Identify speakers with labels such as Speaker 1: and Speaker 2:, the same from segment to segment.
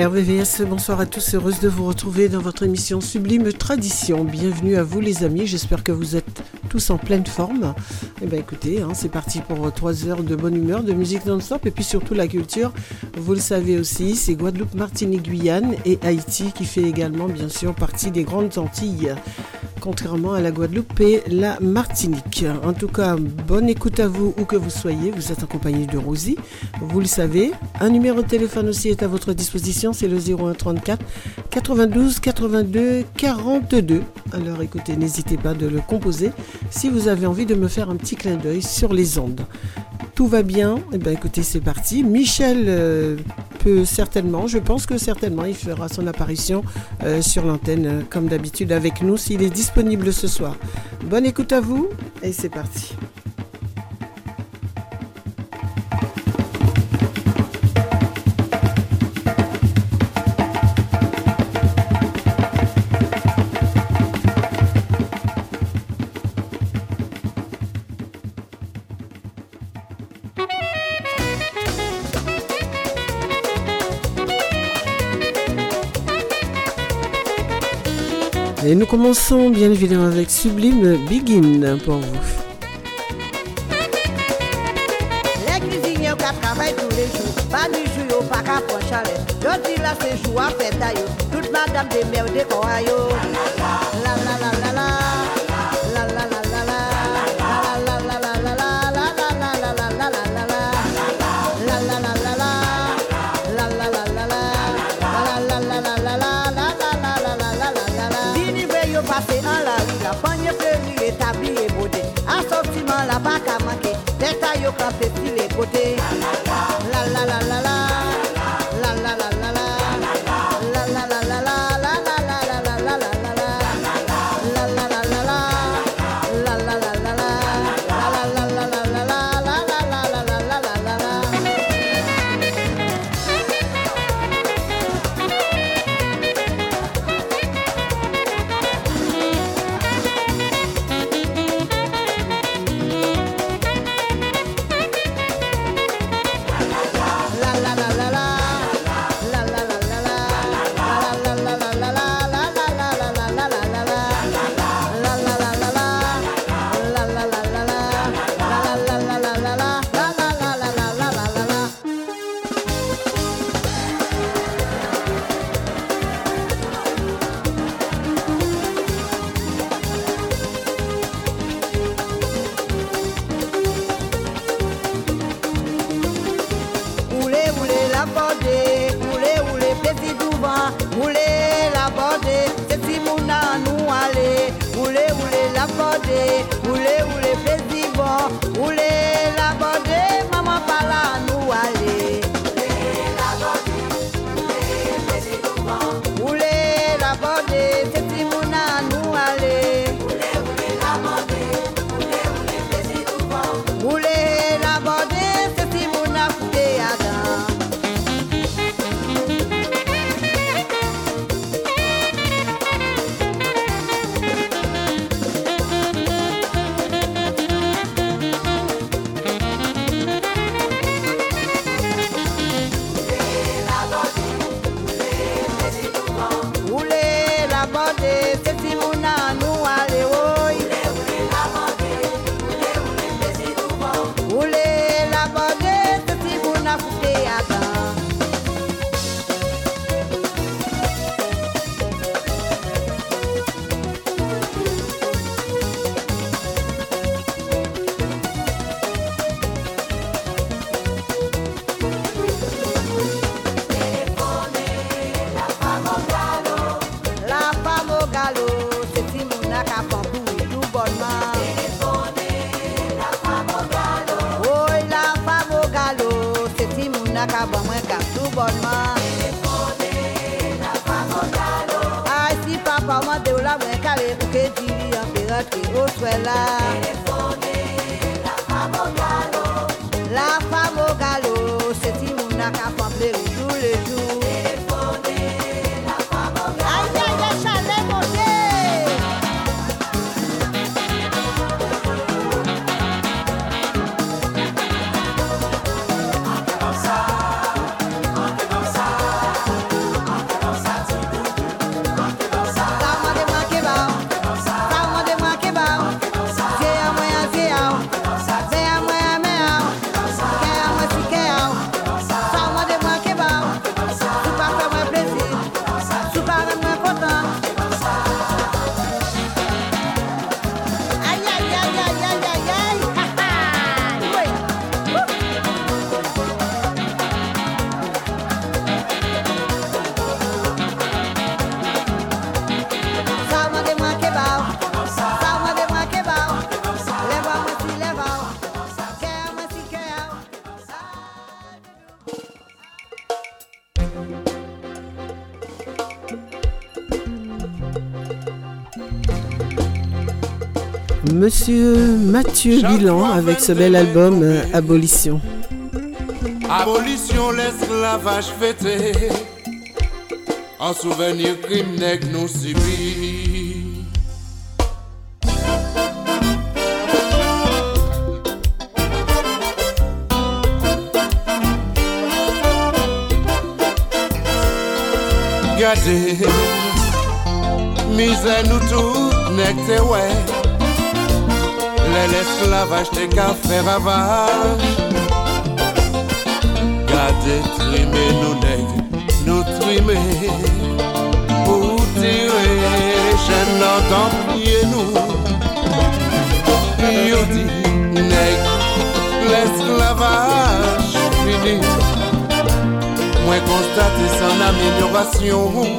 Speaker 1: RVVS, bonsoir à tous, heureuse de vous retrouver dans votre émission Sublime Tradition. Bienvenue à vous les amis, j'espère que vous êtes tous en pleine forme. Eh bien écoutez, hein, c'est parti pour trois heures de bonne humeur, de musique non-stop et puis surtout la culture. Vous le savez aussi, c'est Guadeloupe, Martinique, Guyane et Haïti qui fait également bien sûr partie des grandes Antilles contrairement à la Guadeloupe et la Martinique. En tout cas, bonne écoute à vous où que vous soyez. Vous êtes accompagné de Rosie, vous le savez. Un numéro de téléphone aussi est à votre disposition, c'est le 0134 92 82 42. Alors écoutez, n'hésitez pas de le composer si vous avez envie de me faire un petit clin d'œil sur les ondes. Tout va bien? Eh bien écoutez, c'est parti. Michel euh, peut certainement, je pense que certainement, il fera son apparition euh, sur l'antenne euh, comme d'habitude avec nous s'il est disponible ce soir. Bonne écoute à vous et c'est parti. Commençons bien évidemment avec Sublime Begin pour vous.
Speaker 2: la mwen kap tou bonman. Ay si papa mwen de ou la mwen kare pou ke diri an pe rentre ou swela Telefone
Speaker 3: Monsieur Mathieu Bilan avec ce bel album euh, Abolition.
Speaker 4: Abolition l'esclavage fêté. En souvenir crime nègre nous subit. Gardez. Misère nous tout nègre ouais L'esclavage te qu'à faire ravage. Gade trime nou neg, nou trime Pou tire chen nan tan priye nou Yo di neg, l'esclavage fini. Mwen konstate san amelyorasyon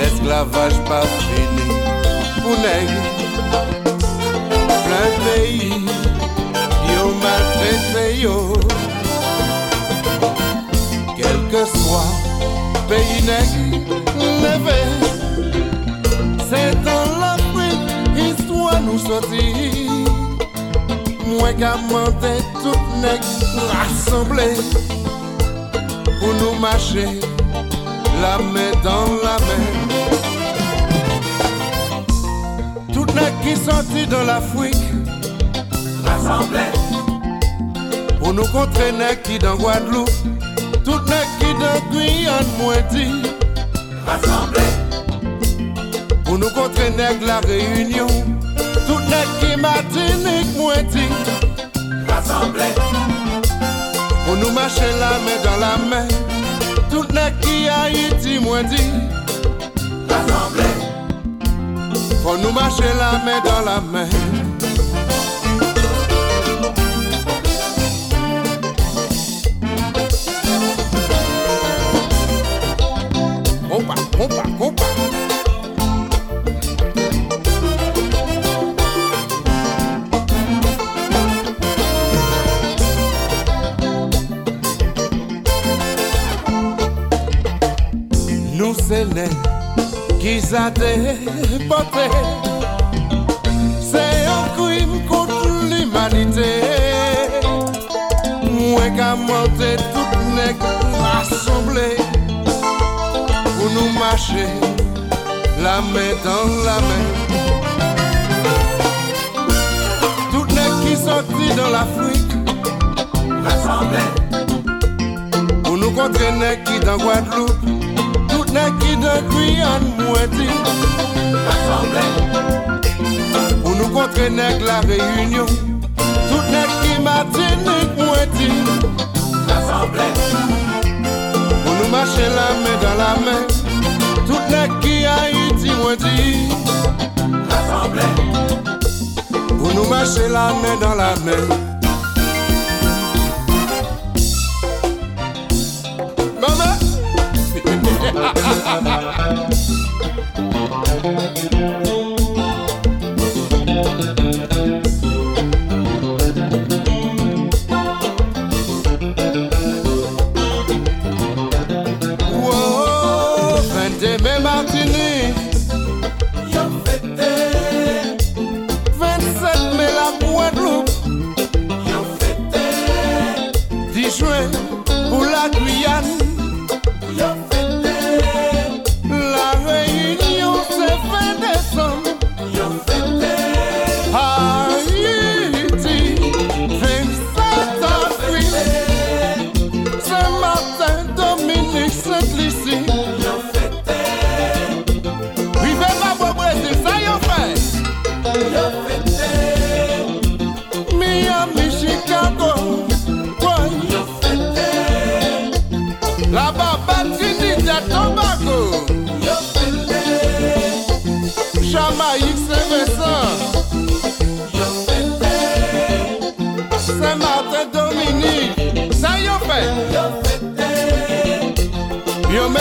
Speaker 4: L'esclavage pa fini. Pou neg, Nan peyi Yo maltrete yo. Kelke swa Peyi nek neve Se dan la pri Histwa nou soti Mwen ka mante Tout nek rassemble Pou nou mache La me dan la men qui sortit de l'Afrique. Rassemblé pour nous contrer nègre qui dans Guadeloupe. Tout nèg qui de Guyane moiti Rassemblé Pour nous contrer nèg la réunion Tout nèg qui Martinique moiti Rassemblé Pour nous marcher la main dans la main Tout nèg qui Haïti moiti Rassemblé Pour nous marcher la main dans la main. Opa, opa, sa te pote Se yon krim kont l'umanite Mwen ka mante tout nek asemble Pou nou mache la men dan la men sorti dans l'Afrique. Rassemblés. Pour nous contrer qui dans Guadeloupe. Snaki de Gwian mweti Assemble Pou nou kontre nek la reyunyon Tout nek ki matinik mweti Assemble Pou nou mache la men dan la men Tout nek ki Haiti mweti Assemble Pou nou mache la men dan la men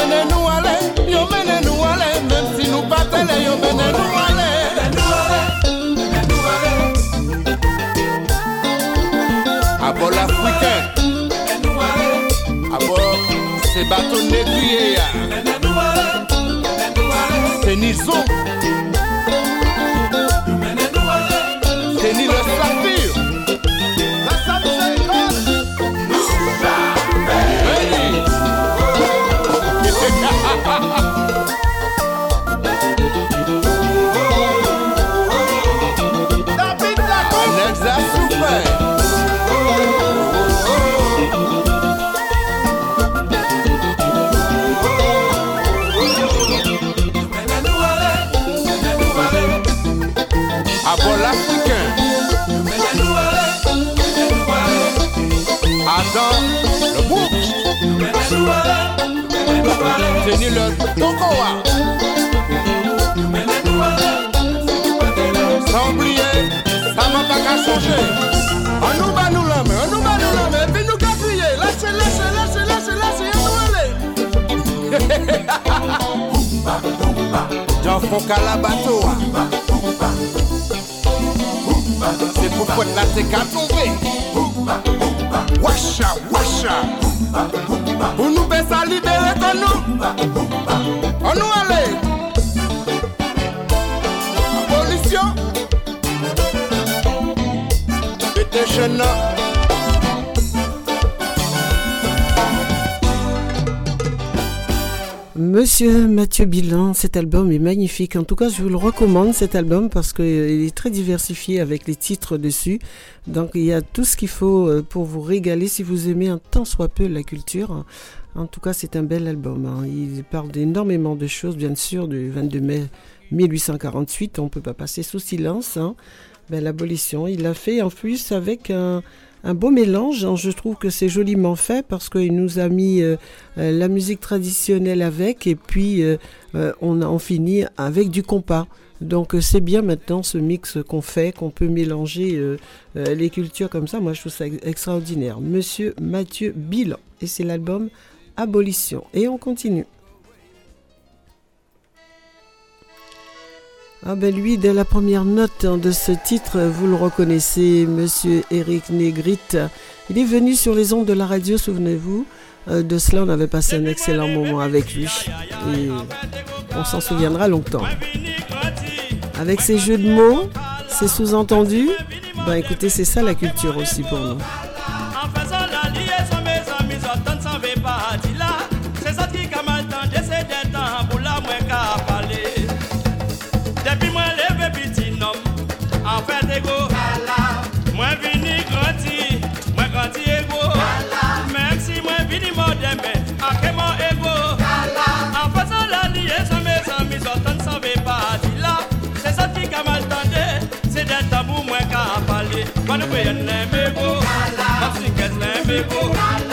Speaker 4: mene nou ale, yo mene nou ale, mèm si nou patele, yo mene nou ale. Abo l'Afriken, abo se baton negriye ya, se nizon. Sans oublier, ça m'a pas qu'à On nous bat nous l'homme, on nous bat nous l'homme. Et puis nous Lâchez, lâchez, lâchez, lâchez, lâchez, J'en font qu'à la bateau. C'est pour foutre la tête qu'à tomber. Nous
Speaker 3: Monsieur Mathieu Bilan, cet album est magnifique. En tout cas, je vous le recommande, cet album, parce qu'il est très diversifié avec les titres dessus. Donc, il y a tout ce qu'il faut euh, pour vous régaler si vous aimez un tant soit peu la culture. En tout cas, c'est un bel album. hein. Il parle d'énormément de choses, bien sûr, du 22 mai 1848. On ne peut pas passer sous silence. hein. Ben, L'abolition, il l'a fait en plus avec un, beau mélange. hein. Je trouve que c'est joliment fait parce qu'il nous a mis euh, euh, la musique traditionnelle avec et puis euh, on, on finit avec du compas. Donc c'est bien maintenant ce mix qu'on fait, qu'on peut mélanger les cultures comme ça. Moi je trouve ça ex- extraordinaire. Monsieur Mathieu Bilan et c'est l'album Abolition. Et on continue. Ah ben lui, dès la première note de ce titre, vous le reconnaissez, Monsieur Eric Négrite. Il est venu sur les ondes de la radio, souvenez-vous. Euh, de cela, on avait passé un excellent moment avec lui. Et on s'en souviendra longtemps. Avec ses jeux de mots, ses sous-entendus, ben écoutez, c'est ça la culture aussi pour nous.
Speaker 5: Qui a mal temps, c'est des temps pour la moins qu'à parler. Depuis moi, levé petit nom, en fait, égo. Moi, vini grandi, moi, grandi égo. Même si moi, vini moderne, mais à quel moment égo? En faisant la liaison, mes amis, j'entends s'en va pas dit là. C'est ça qui a mal temps, c'est des pour moi qu'à parler. Quand nous voyons les mégots. Africains l'embego, Guyanais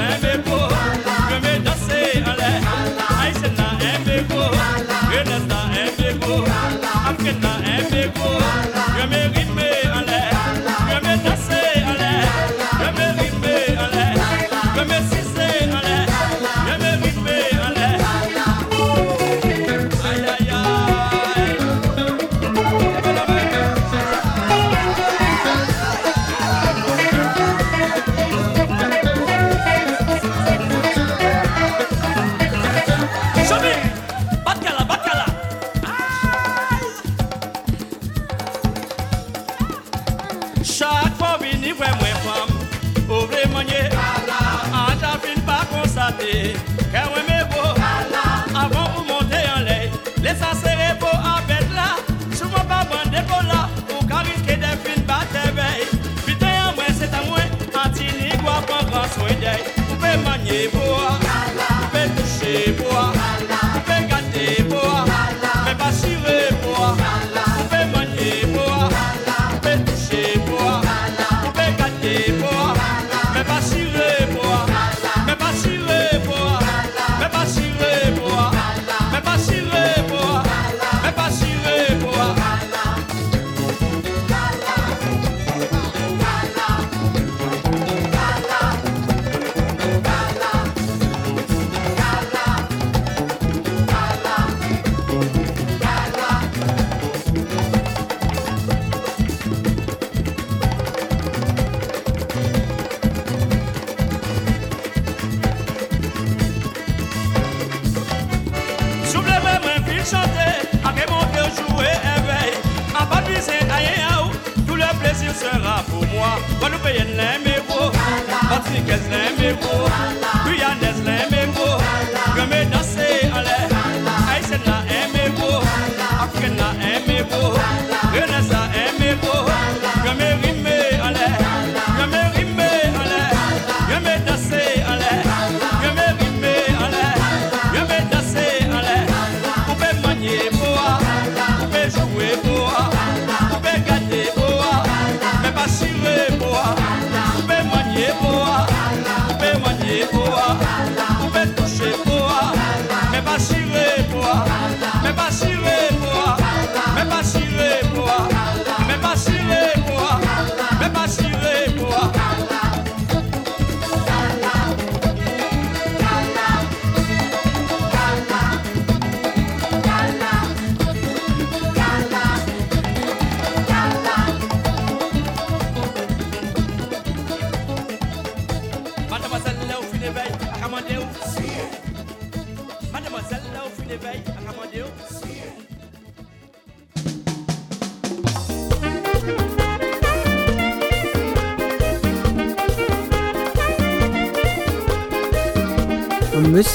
Speaker 5: bois,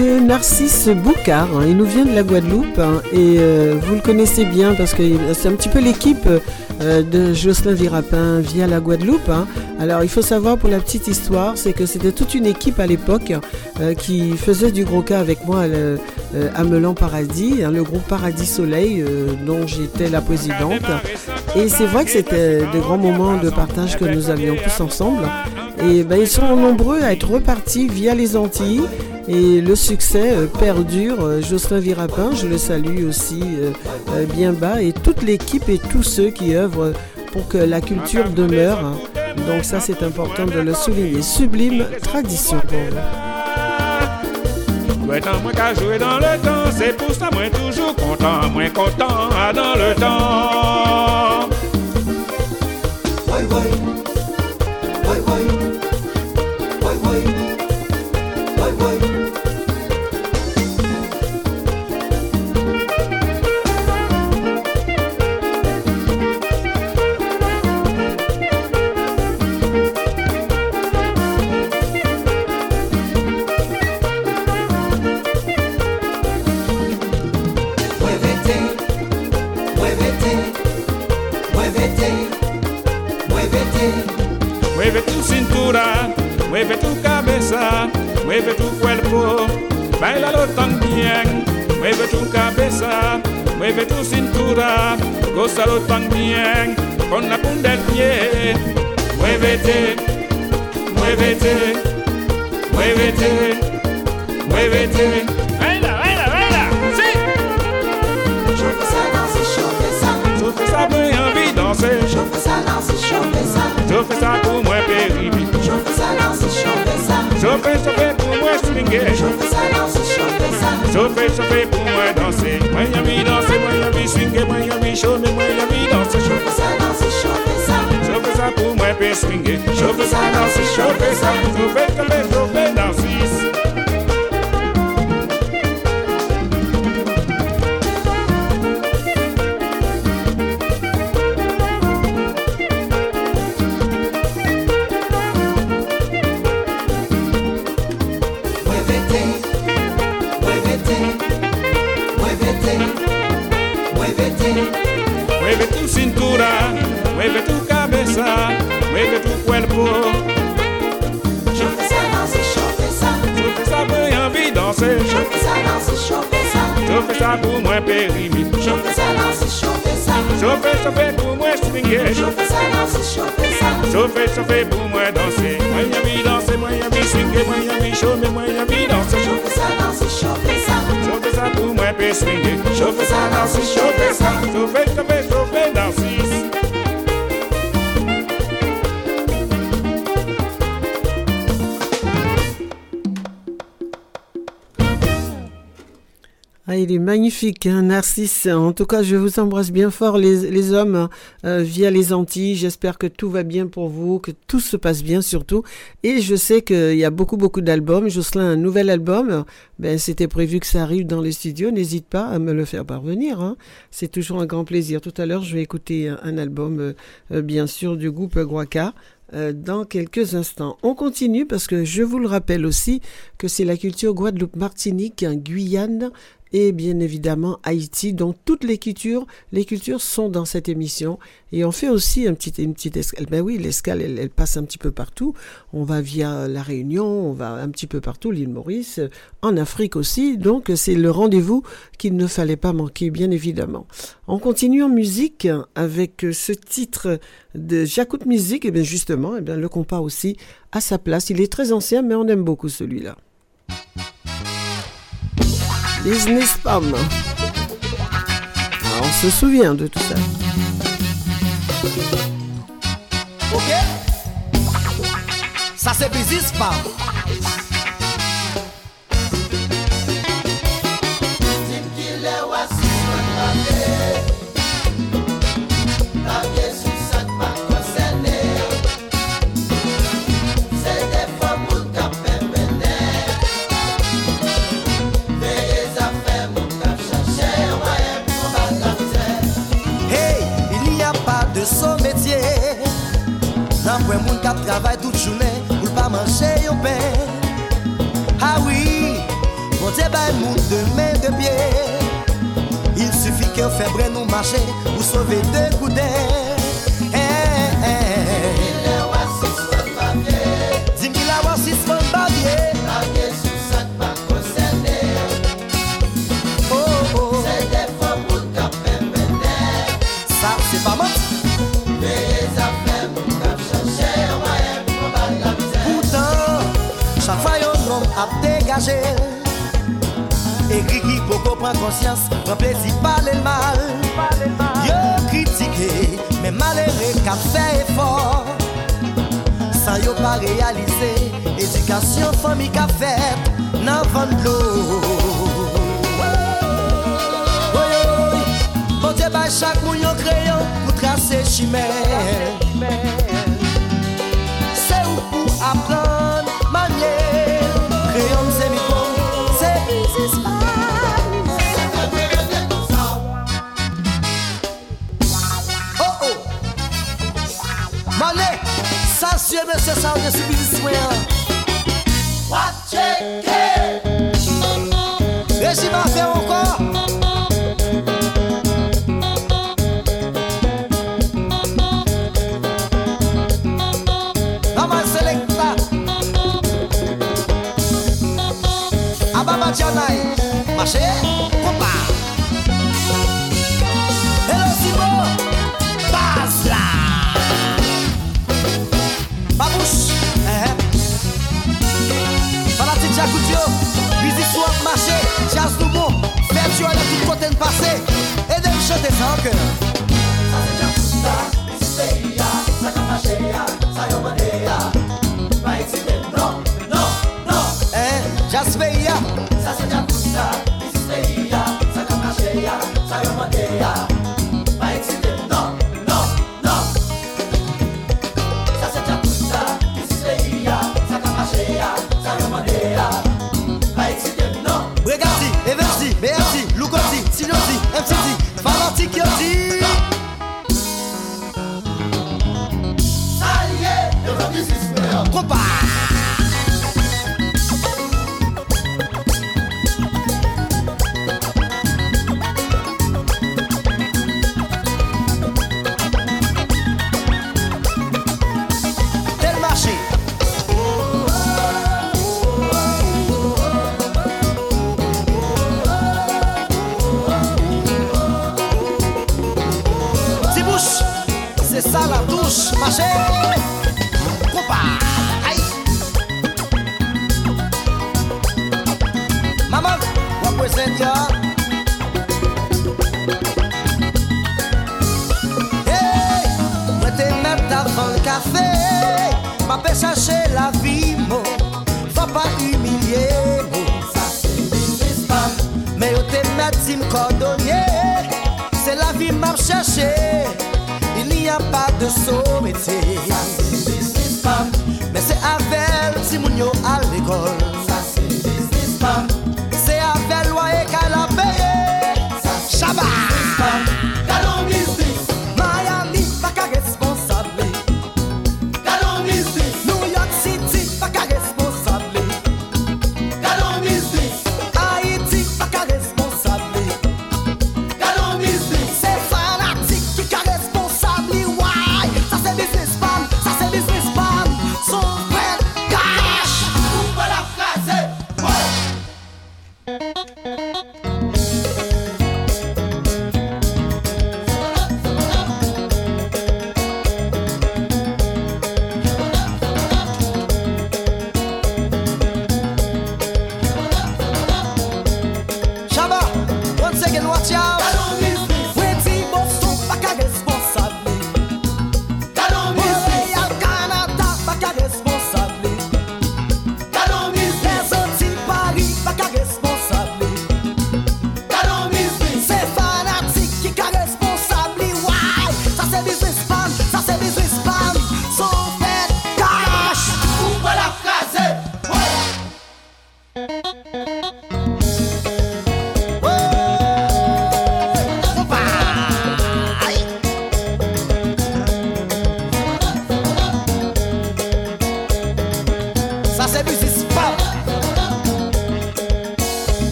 Speaker 3: Monsieur Narcisse Boucard, hein, il nous vient de la Guadeloupe hein, et euh, vous le connaissez bien parce que c'est un petit peu l'équipe euh, de Jocelyn Virapin via la Guadeloupe. hein. Alors il faut savoir pour la petite histoire, c'est que c'était toute une équipe à l'époque euh, qui faisait du gros cas avec moi à Melan Paradis, le groupe Paradis Soleil dont j'étais la présidente. Et c'est vrai que c'était de grands moments de partage que nous avions tous ensemble. Et ben, ils sont nombreux à être repartis via les Antilles. Et le succès euh, perdure. Euh, Jocelyn Virapin, je le salue aussi euh, bien bas. Et toute l'équipe et tous ceux qui œuvrent pour que la culture demeure. Donc ça, c'est important de le souligner. Sublime tradition pour vous.
Speaker 6: Le le Muévete, muévete, muévete, muévete. Baila, baila, baila, sí. Je fais ça, j'ai envie de danser. Je fais ça pour moi, péribi. Je fais, je fais pour moi, swinguer. Je fais, je fais pour moi, danser. Moi, y'a mis danser, moi, y'a mis swinguer, moi, y'a mis chômer, moi, y'a mis danser. Je fais ça pour. Je fais ça danser, je fais ça. Je fais, je fais, je fais danser. Mueve Je fais ça pour moi, périmé. Je fais, je fais pour moi, swinguer. Je fais, je fais pour moi, danser. Moi, y'a mis danser, moi, y'a mis swinguer, moi, y'a mis chômer, moi, y'a mis danser. Je fais ça pour moi, puis swinguer. Je fais ça danser, je fais
Speaker 3: Ah, il est magnifique, hein, Narcisse. En tout cas, je vous embrasse bien fort, les, hommes, hein, euh, via les Antilles. J'espère que tout va bien pour vous, que tout se passe bien surtout. Et je sais qu'il y a beaucoup, beaucoup d'albums. Jocelyn, un nouvel album. Ben, c'était prévu que ça arrive dans les studios. N'hésite pas à me le faire parvenir. Hein. C'est toujours un grand plaisir. Tout à l'heure, je vais écouter un, album, euh, euh, bien sûr, du groupe Guaca. dans quelques instants. On continue parce que je vous le rappelle aussi que c'est la culture Guadeloupe-Martinique, Guyane, et bien évidemment Haïti. Donc toutes les cultures, les cultures sont dans cette émission et on fait aussi un petit, une petite escale. Ben oui, l'escale, elle, passe un petit peu partout. On va via la Réunion, on va un petit peu partout, l'île Maurice, en Afrique aussi. Donc c'est le rendez-vous qu'il ne fallait pas manquer, bien évidemment. On continue en musique avec ce titre de J'écoute musique. Et bien justement, et bien le compas aussi à sa place. Il est très ancien, mais on aime beaucoup celui-là. Business Pam. on se souvient de tout ça.
Speaker 7: Ok Ça c'est Business moun kap travay tout jounen Ou l pa manche yon pen Ha ah oui, bon te bay moun de men de pie. Il sufi ke febre nou manche Ou sove de kouden chaje E kri ki poko pran konsyans Pran plezi pale l mal. Yo kritike Men malere ka fe efor San yo pa realize Edukasyon fomi ka fet Nan van blou Oye, oye Bote bay bon chak moun yo kreyon Pou trase chimè Monsieur, monsieur, ça, je suis musicien. Watch it, Régime à faire encore.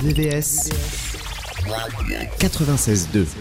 Speaker 8: RDVS 96.2.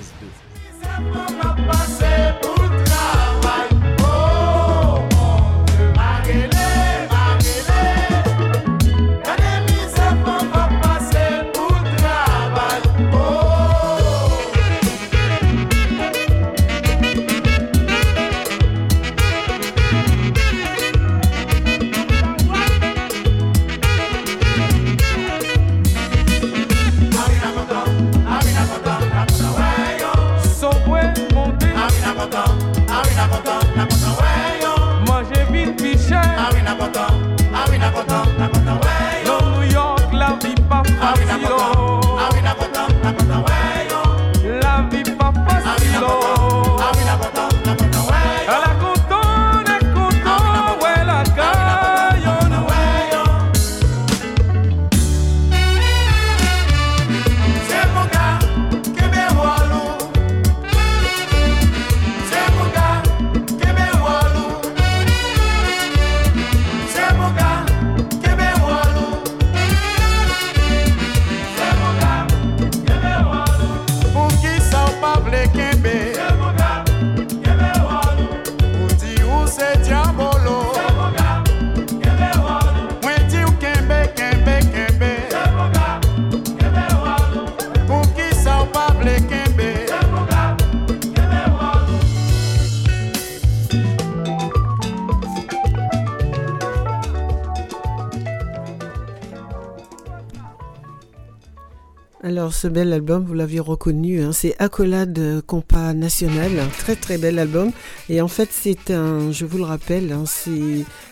Speaker 3: ce bel album, vous l'aviez reconnu, hein, c'est Accolade Compas National, un très très bel album. Et en fait, c'est un, je vous le rappelle, hein,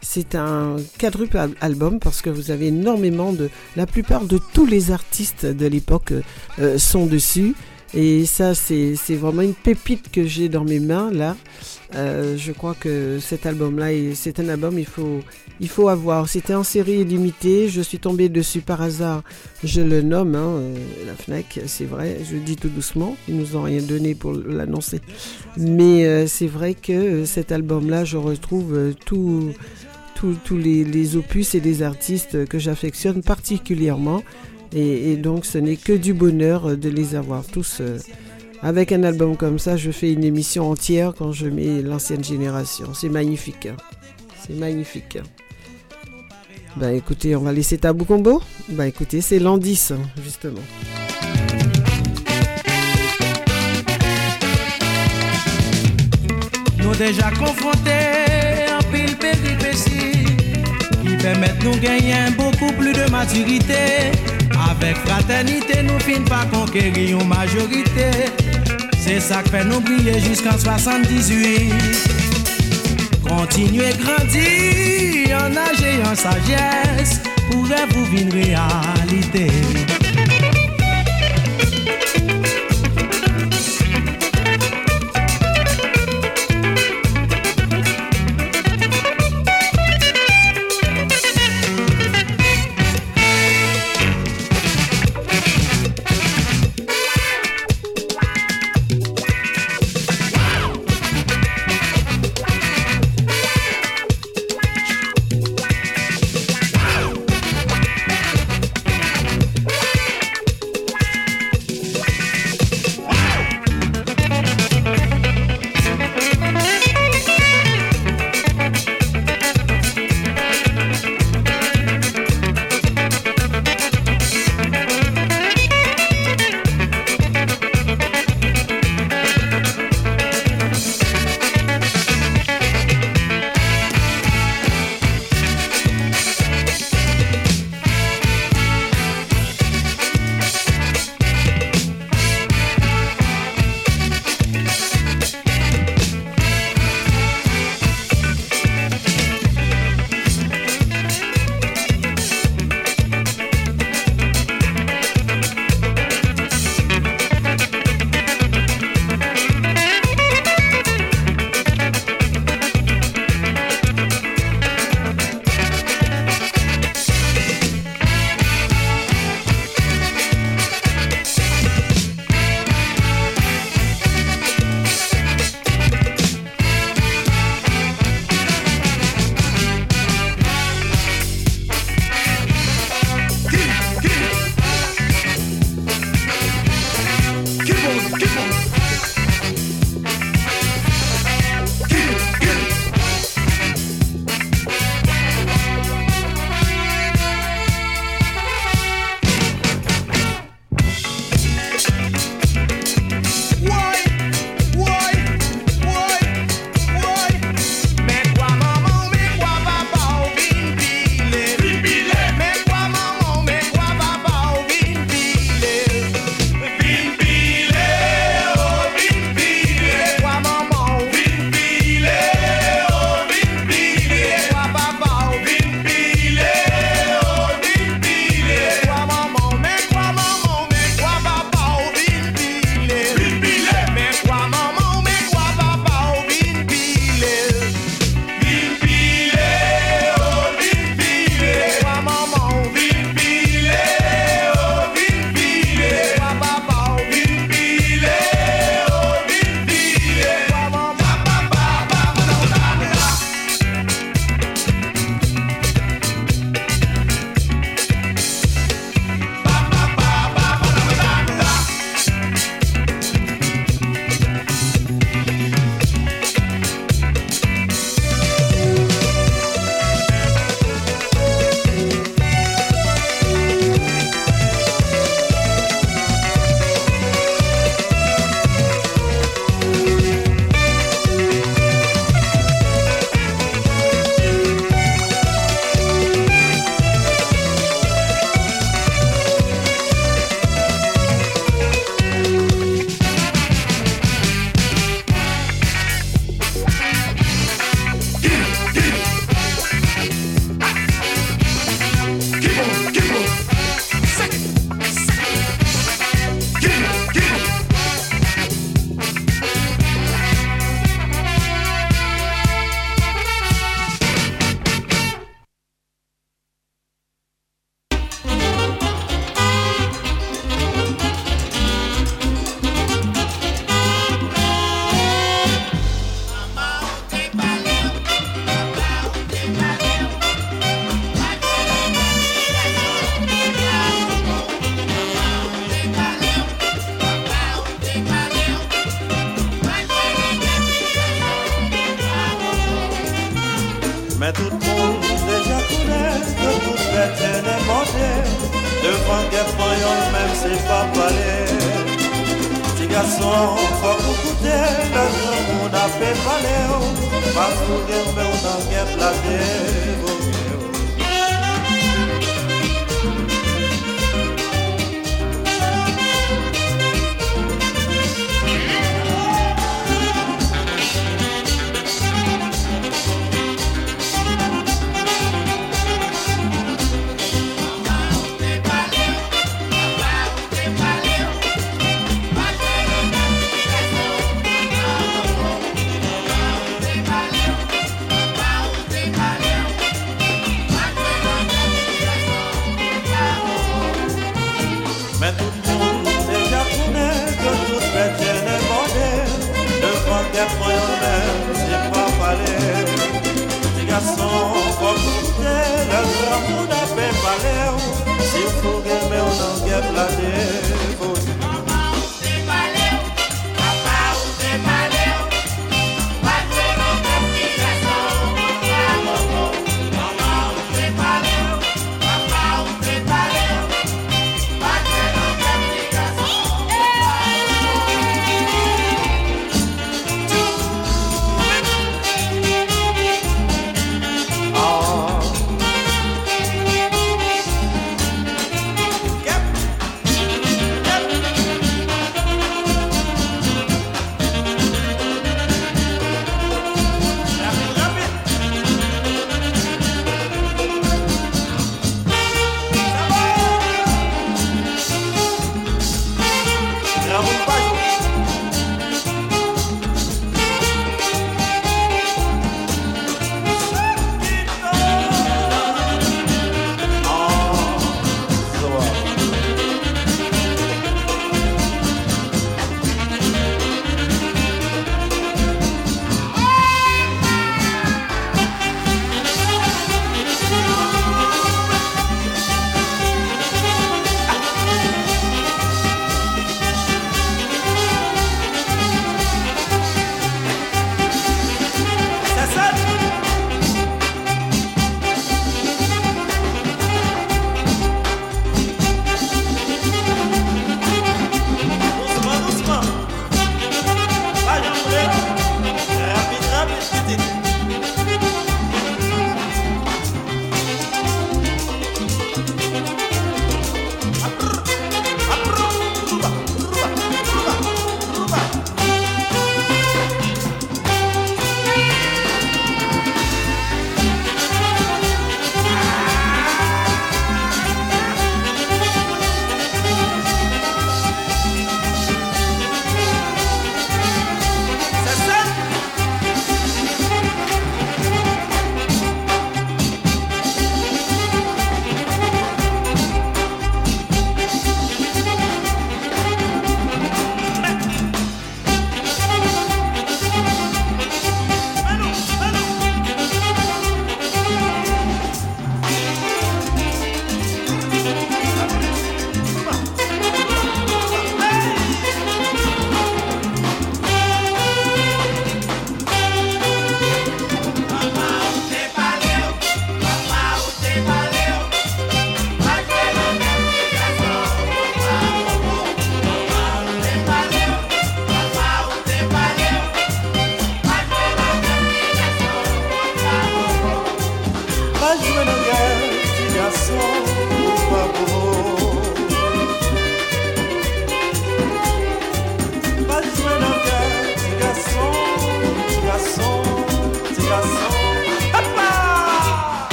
Speaker 3: c'est un quadruple album parce que vous avez énormément de, la plupart de tous les artistes de l'époque euh, sont dessus. Et ça, c'est vraiment une pépite que j'ai dans mes mains là. Euh, je crois que cet album-là, c'est un album il faut, il faut avoir. C'était en série limitée. Je suis tombée dessus par hasard. Je le nomme, hein, euh, la Fnac, c'est vrai. Je le dis tout doucement. Ils nous ont rien donné pour l'annoncer. Mais euh, c'est vrai que cet album-là, je retrouve tous les, les, opus et les artistes que j'affectionne particulièrement. Et, donc, ce n'est que du bonheur de les avoir tous. Euh, avec un album comme ça, je fais une émission entière quand je mets l'ancienne génération. C'est magnifique. Hein. C'est magnifique. Bah écoutez, on va laisser Tabou Combo. Bah écoutez, c'est Landis, hein, justement.
Speaker 9: Nous déjà confrontés en pile péripéties qui permettent nous gagner beaucoup plus de maturité. Avec fraternité, nous finissons pas conquérir une majorité. C'est ça qui fait nous briller jusqu'en 78. Continuez grandir en âge et en sagesse pour vous une réalité.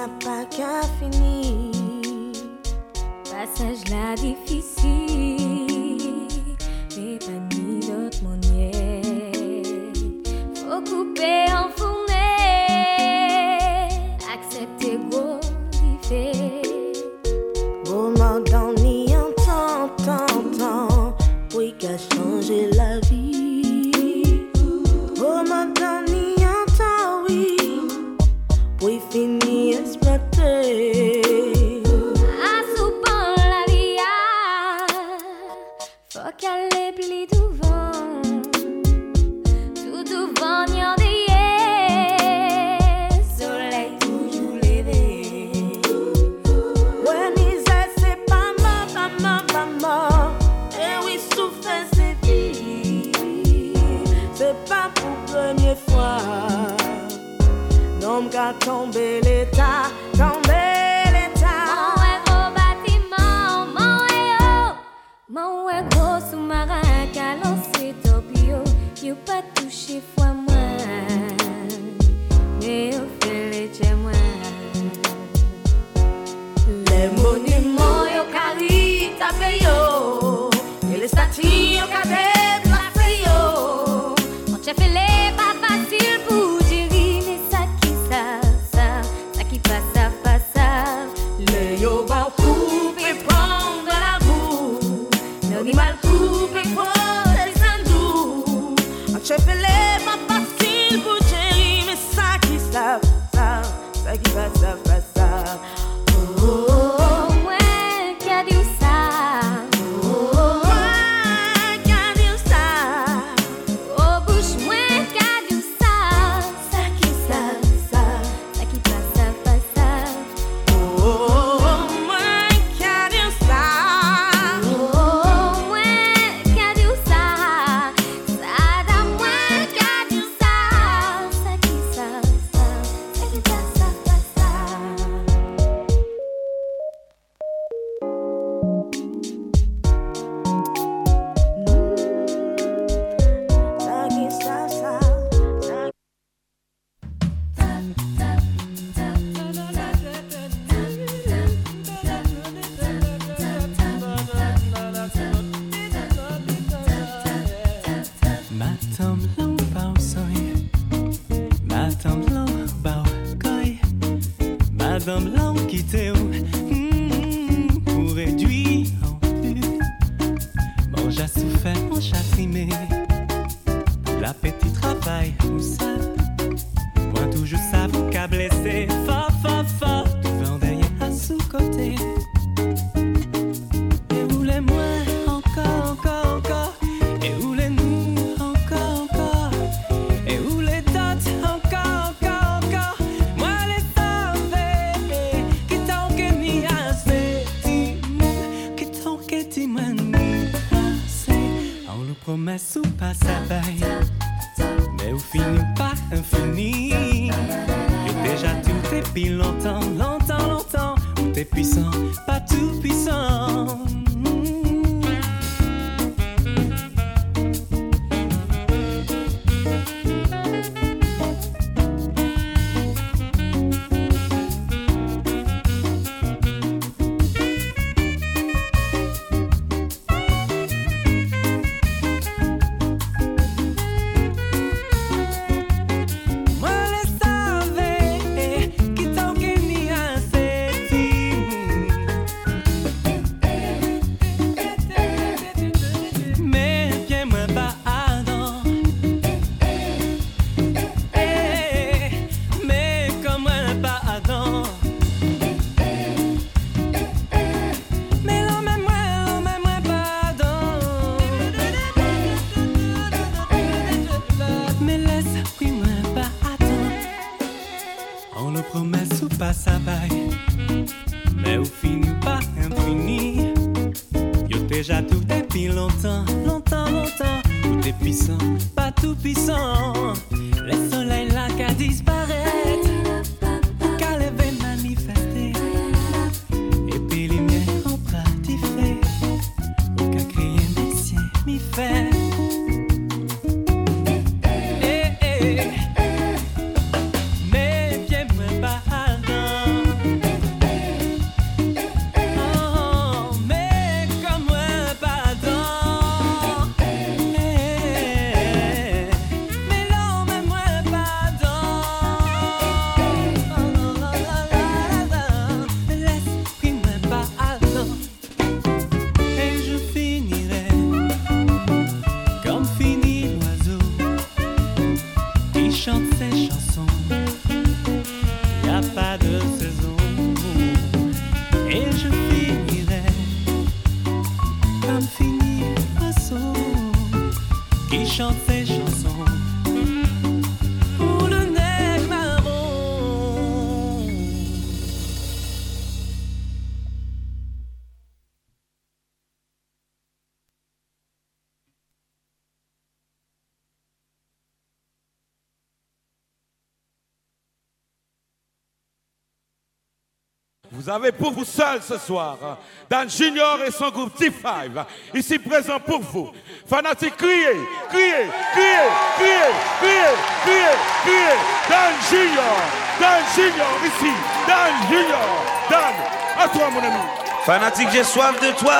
Speaker 10: n'a pas qu'à finir. Passage là difficile, mais pas ni d'autre manière. Faut couper enfin. Qui
Speaker 11: chante
Speaker 12: Vous avez pour vous seul ce soir Dan Junior et son groupe T5, ici présent pour vous. Fanatique, criez, criez, criez, criez, criez, criez, criez. Dan Junior, Dan Junior ici, Dan Junior, Dan, à toi mon ami.
Speaker 13: Fanatique, j'ai soif de toi.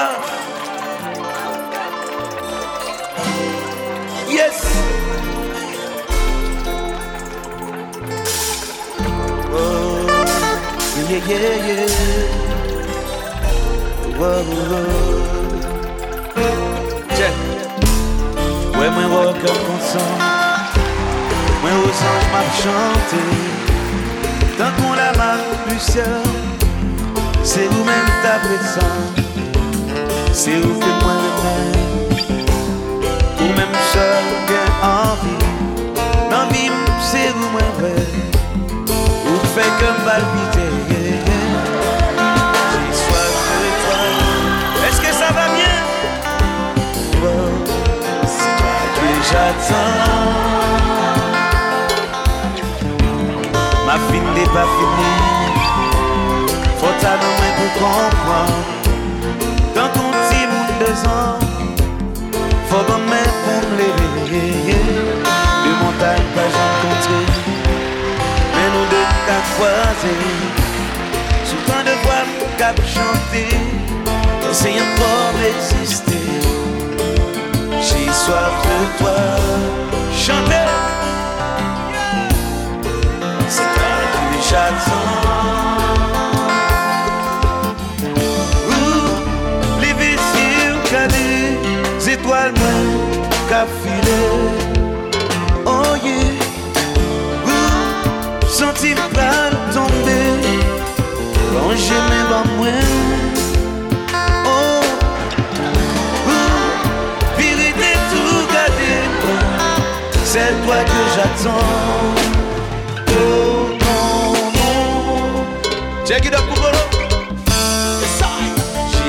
Speaker 13: Yes. Oh, yeah, yeah, yeah. Whoa, whoa. Ouais, moi, au m'a chanté. Tant qu'on la plus. C'est vous-même ta présence C'est vous que moi Ou même seul que envie L'envie c'est vous moi vrai Ou fait comme palpiter Ma fille n'est pas finie. Faut à nommer pour comprendre. Dans ton petit monde deux ans Faut mette pour me lever De montagne pas rencontré Mais nous deux qu'à croiser Sous temps de voix qu'à chanter Essayons encore d'exister J'ai soif C'est toi que j'attends. Ouh, les vaisseaux cadés, étoiles moins qu'à filer. Oh yeah, ouh, senti le tomber, ranger mes bas J'ai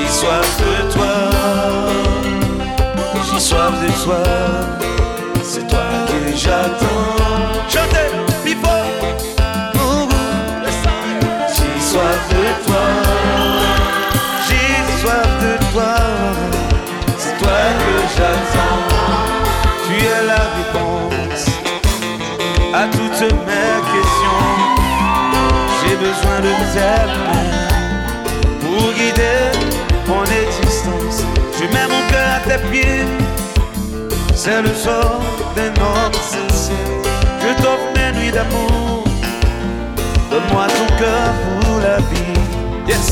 Speaker 13: soif de toi, j'ai soif de toi, c'est toi que j'attends. Mes questions. J'ai besoin de tes mains pour guider mon existence. Je mets mon cœur à tes pieds, c'est le sort d'un homme sincère. Je t'offre mes nuits d'amour, donne-moi ton cœur pour la vie. Yes!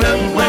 Speaker 13: Ou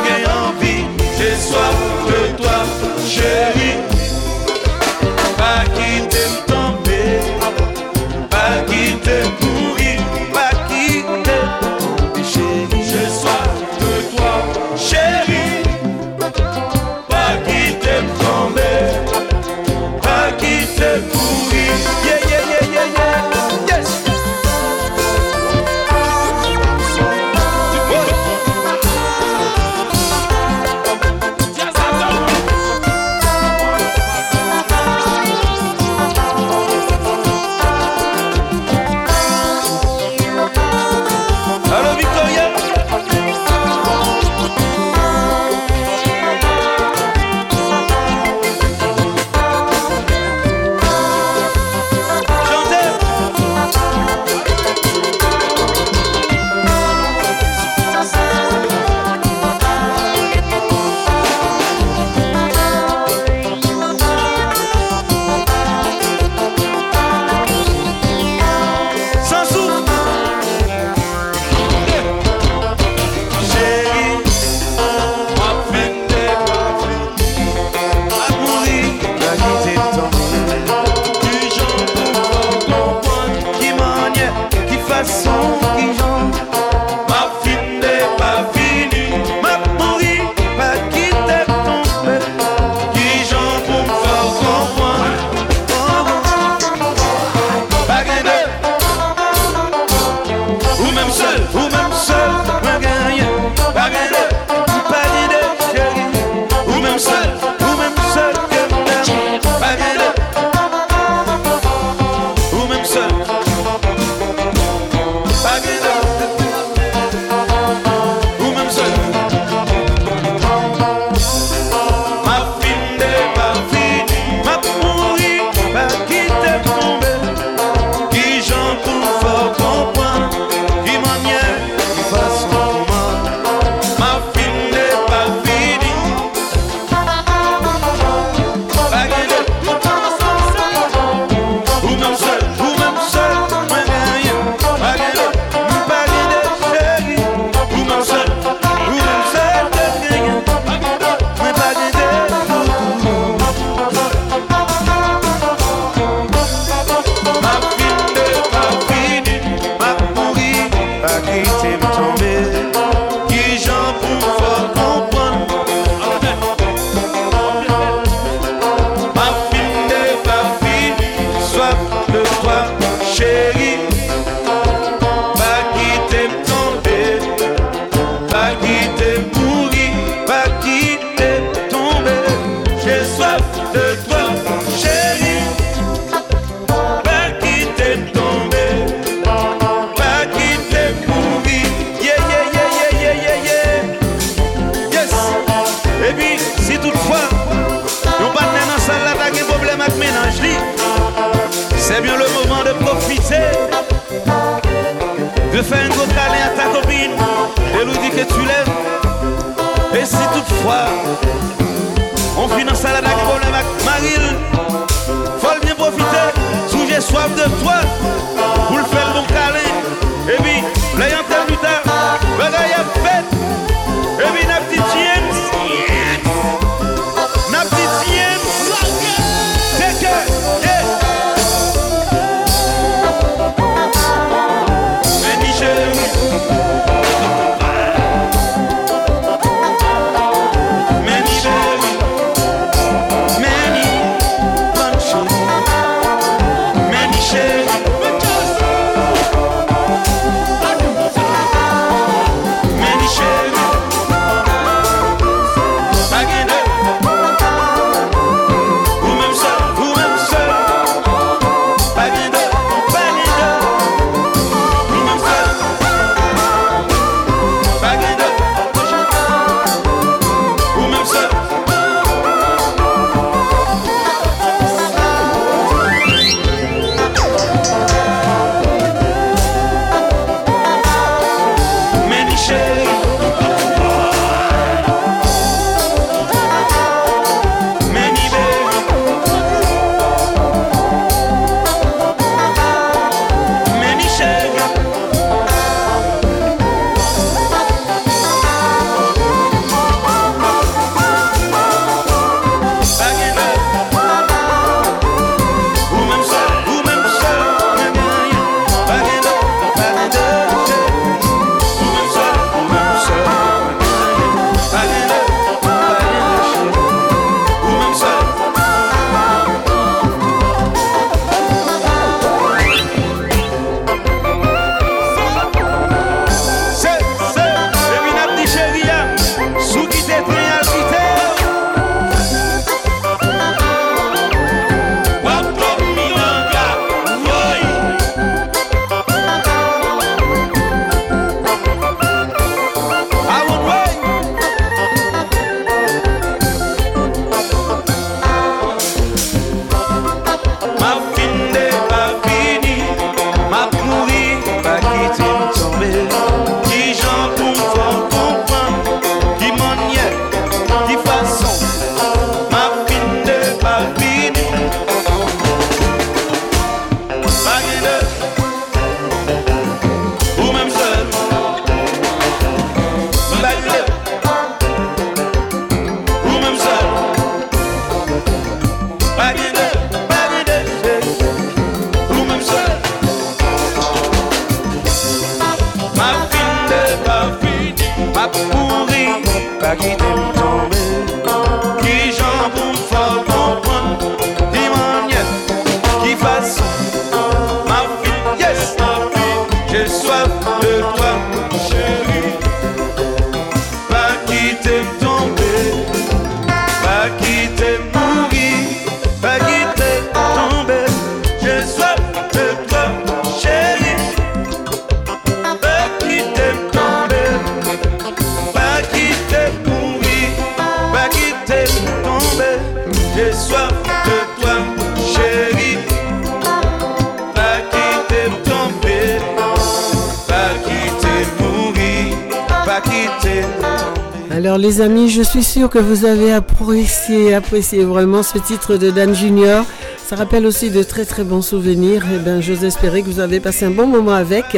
Speaker 13: que
Speaker 3: vous avez apprécié, apprécié vraiment ce titre de Dan Junior. Ça rappelle aussi de très très bons souvenirs. Et ben, j'ose espérer que vous avez passé un bon moment avec.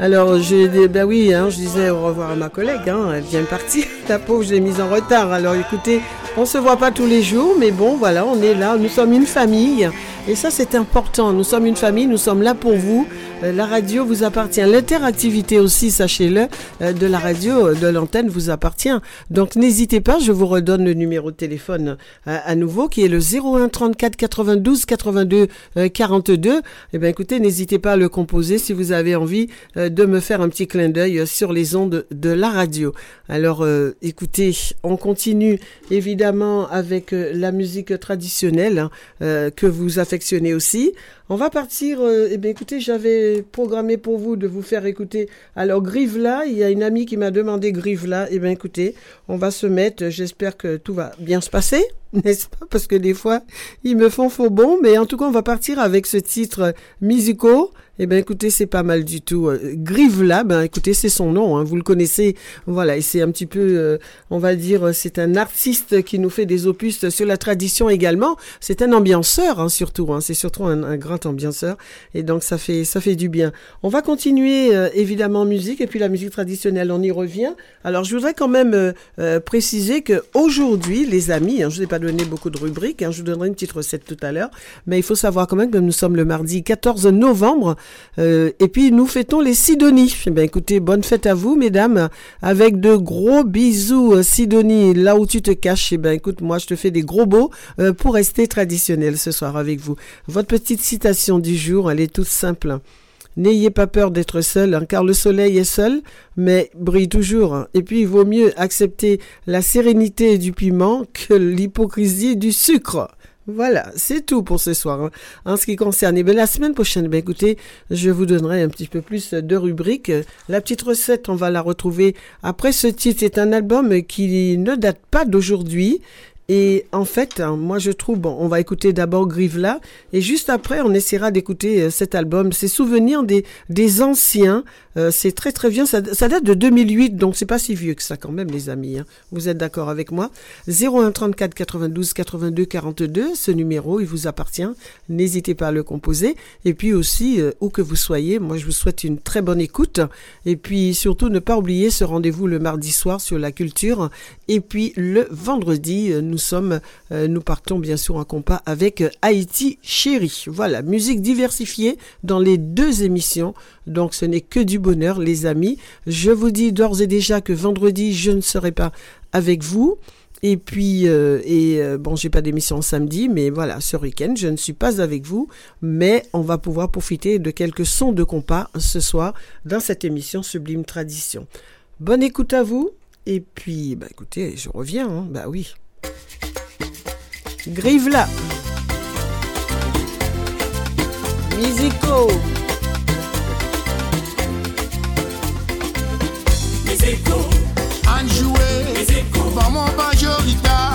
Speaker 3: Alors, je, ben oui, hein, je disais au revoir à ma collègue. hein, elle vient de partir. La pauvre, je l'ai mise en retard. Alors, écoutez, on se voit pas tous les jours, mais bon, voilà, on est là. Nous sommes une famille. Et ça, c'est important. Nous sommes une famille. Nous sommes là pour vous. Euh, La radio vous appartient. L'interactivité aussi, sachez-le, euh, de la radio, euh, de l'antenne vous appartient. Donc n'hésitez pas, je vous redonne le numéro de téléphone à nouveau qui est le 01 34 92 82 euh, 42. Eh bien écoutez, n'hésitez pas à le composer si vous avez envie de me faire un petit clin d'œil sur les ondes de la radio. Alors écoutez, on continue évidemment avec la musique traditionnelle hein, que vous affectionnez aussi. On va partir, euh, eh bien écoutez, j'avais programmé pour vous de vous faire écouter. Alors Grive-là, il y a une amie qui m'a demandé Grive-là. Eh bien écoutez, on va se mettre, j'espère que tout va bien se passer, n'est-ce pas? Parce que des fois, ils me font faux bon, mais en tout cas, on va partir avec ce titre musico. Eh bien écoutez, c'est pas mal du tout. Euh, Grive-là, ben écoutez, c'est son nom, hein, vous le connaissez. Voilà, et c'est un petit peu, euh, on va dire, euh, c'est un artiste qui nous fait des opus sur la tradition également. C'est un ambianceur, hein, surtout. Hein, c'est surtout un, grand ambianceur, et donc ça fait ça fait du bien. On va continuer évidemment en musique et puis la musique traditionnelle, on y revient. Alors je voudrais quand même préciser que aujourd'hui, les amis, hein, je vous ai pas donné beaucoup de rubriques, hein, je vous donnerai une petite recette tout à l'heure, mais il faut savoir quand même que nous sommes le mardi 14 novembre euh, et puis nous fêtons les Sidonies. Eh bien écoutez, bonne fête à vous mesdames, avec de gros bisous euh, Sidonie, là où tu te caches. Eh bien écoute, moi je te fais des gros beaux euh, pour rester traditionnel ce soir avec vous. Votre petite citation du jour, elle est toute simple. N'ayez pas peur d'être seul, hein, car le soleil est seul, mais brille toujours. Et puis, il vaut mieux accepter la sérénité du piment que l'hypocrisie du sucre. Voilà, c'est tout pour ce soir. hein. En ce qui concerne, eh bien, la semaine prochaine, ben, écoutez, je vous donnerai un petit peu plus de rubriques. La petite recette, on va la retrouver après ce titre. C'est un album qui ne date pas d'aujourd'hui. Et en fait, hein, moi je trouve, bon, on va écouter d'abord Grive-là, et juste après, on essaiera d'écouter euh, cet album. C'est Souvenirs des, des anciens. Euh, c'est très très bien. Ça, date de 2008, donc c'est pas si vieux que ça quand même, les amis. hein. Vous êtes d'accord avec moi? 01 34 92 82 42, ce numéro, il vous appartient. N'hésitez pas à le composer. Et puis aussi, euh, où que vous soyez, moi je vous souhaite une très bonne écoute. Et puis surtout, ne pas oublier ce rendez-vous le mardi soir sur la culture. Et puis le vendredi, nous sommes, euh, nous partons bien sûr en compas avec euh, Haïti Chérie. Voilà, musique diversifiée dans les deux émissions. Donc ce n'est que du bonheur, les amis. Je vous dis d'ores et déjà que vendredi, je ne serai pas avec vous. Et puis, euh, et bon, j'ai pas d'émission samedi, mais voilà, ce week-end, je ne suis pas avec vous, mais on va pouvoir profiter de quelques sons de compas ce soir dans cette émission Sublime Tradition. Bonne écoute à vous, et puis, bah écoutez, je reviens, hein, bah oui. Grive là. Musico.
Speaker 4: En jouer, pour mon pour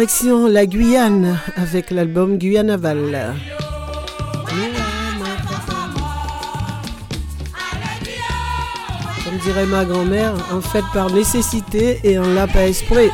Speaker 4: La
Speaker 14: Guyane avec l'album Guyanaval. Comme dirait ma grand-mère, en fait par nécessité et
Speaker 15: en l'a pas
Speaker 14: esprit.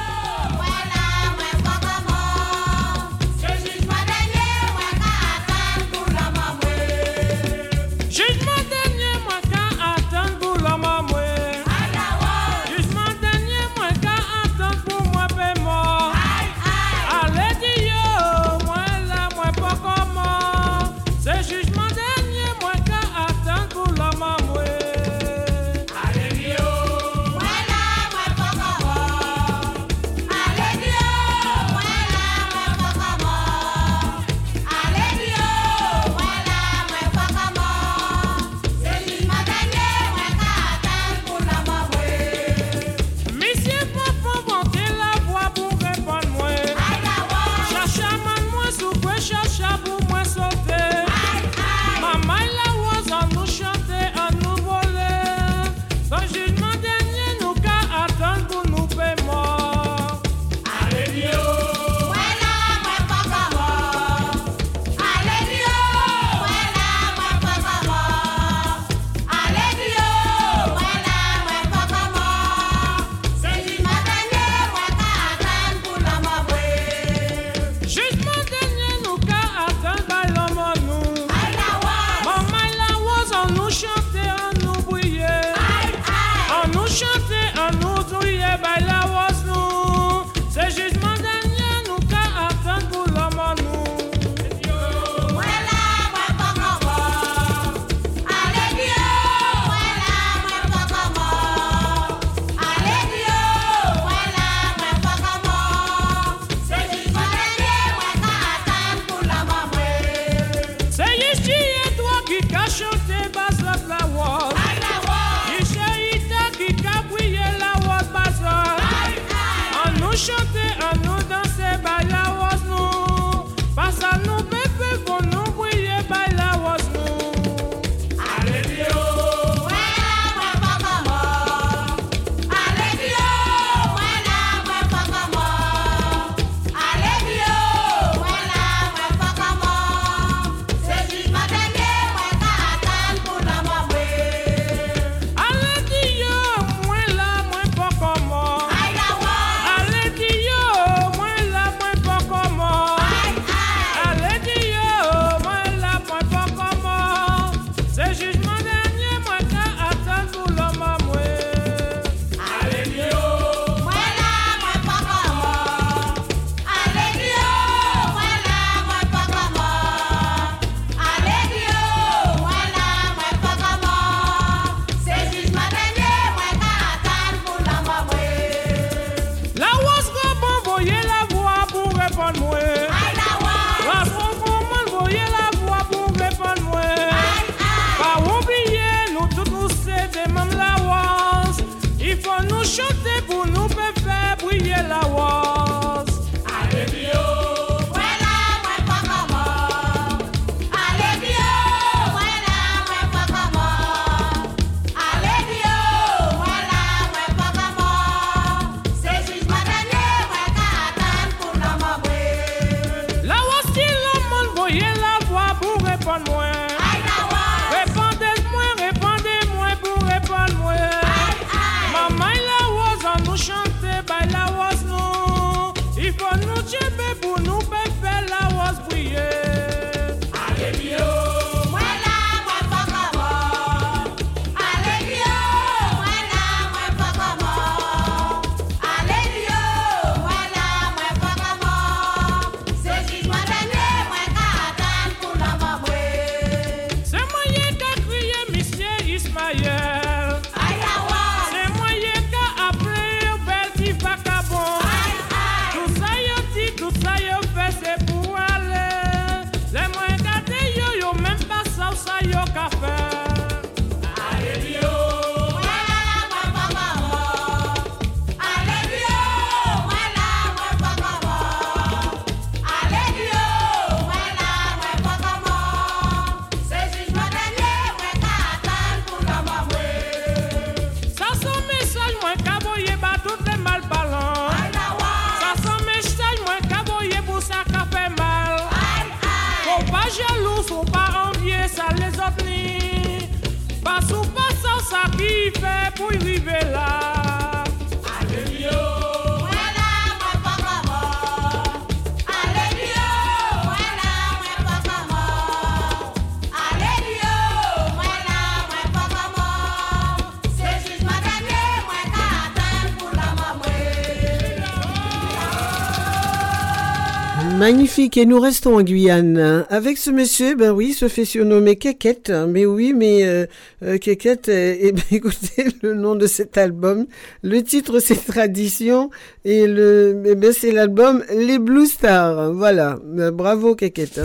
Speaker 14: Et nous restons en Guyane. Avec ce monsieur, ben oui, se fait surnommer Keket. Hein. Mais oui, mais euh, euh Keket, euh, eh ben, écoutez le nom de cet album. Le titre, c'est Tradition et le, eh ben, c'est l'album Les Blue Stars. Voilà, euh, bravo Keket. Hein.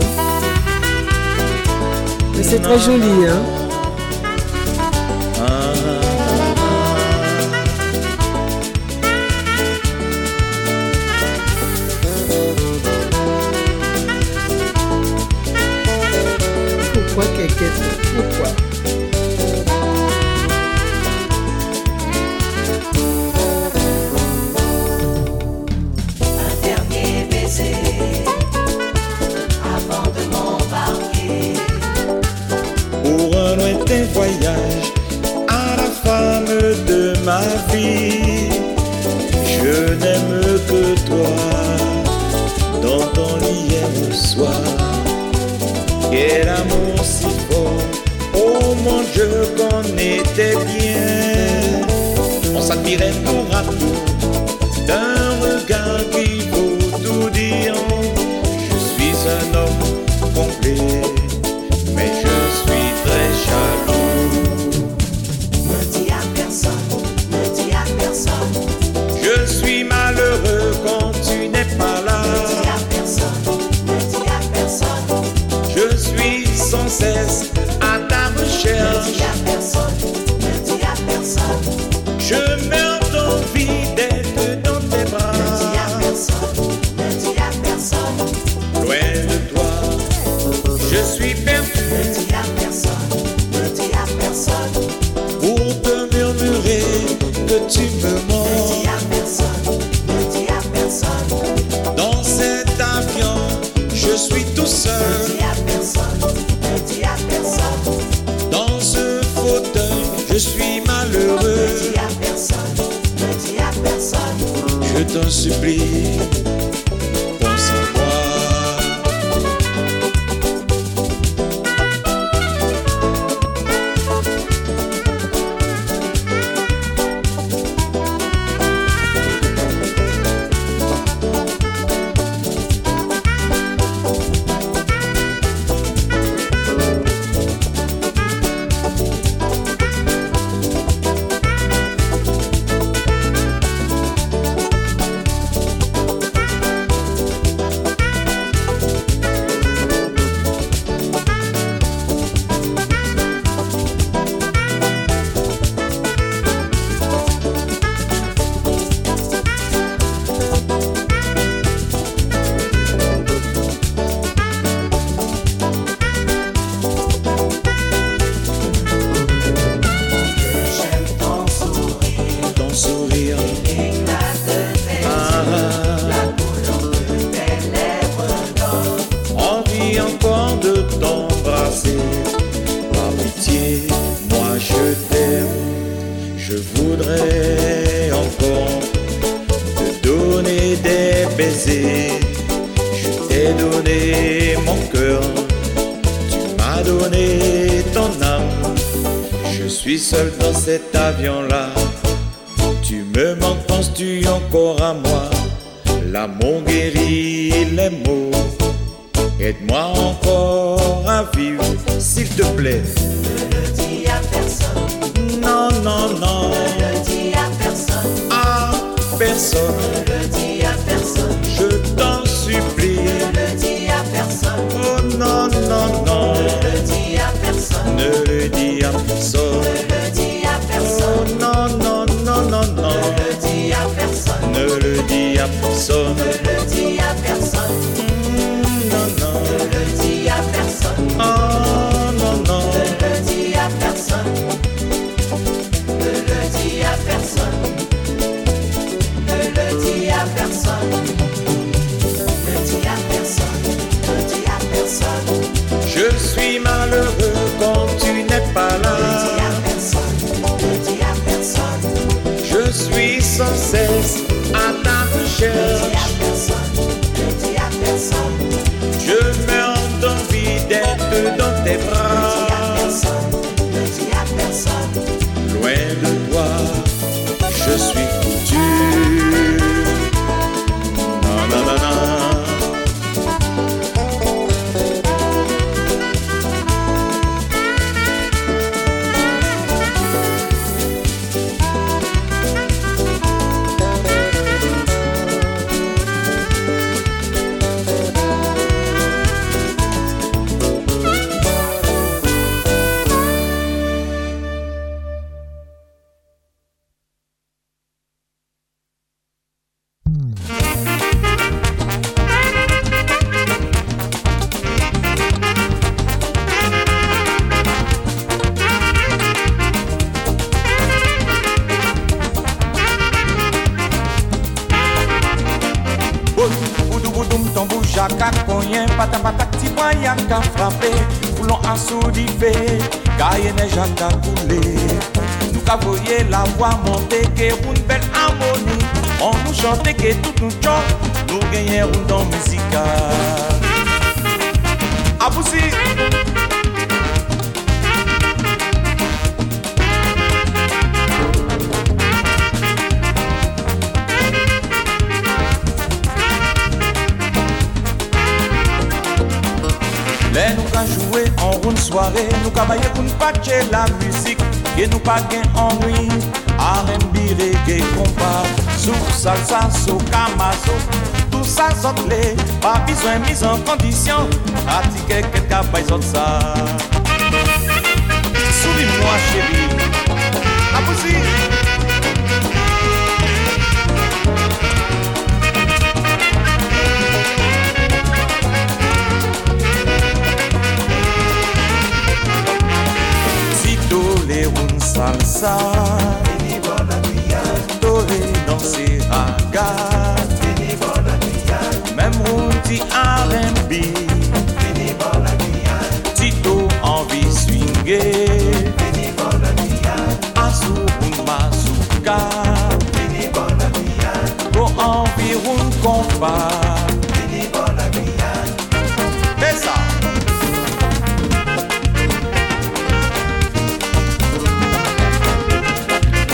Speaker 14: C'est très joli, hein.
Speaker 16: biscuits.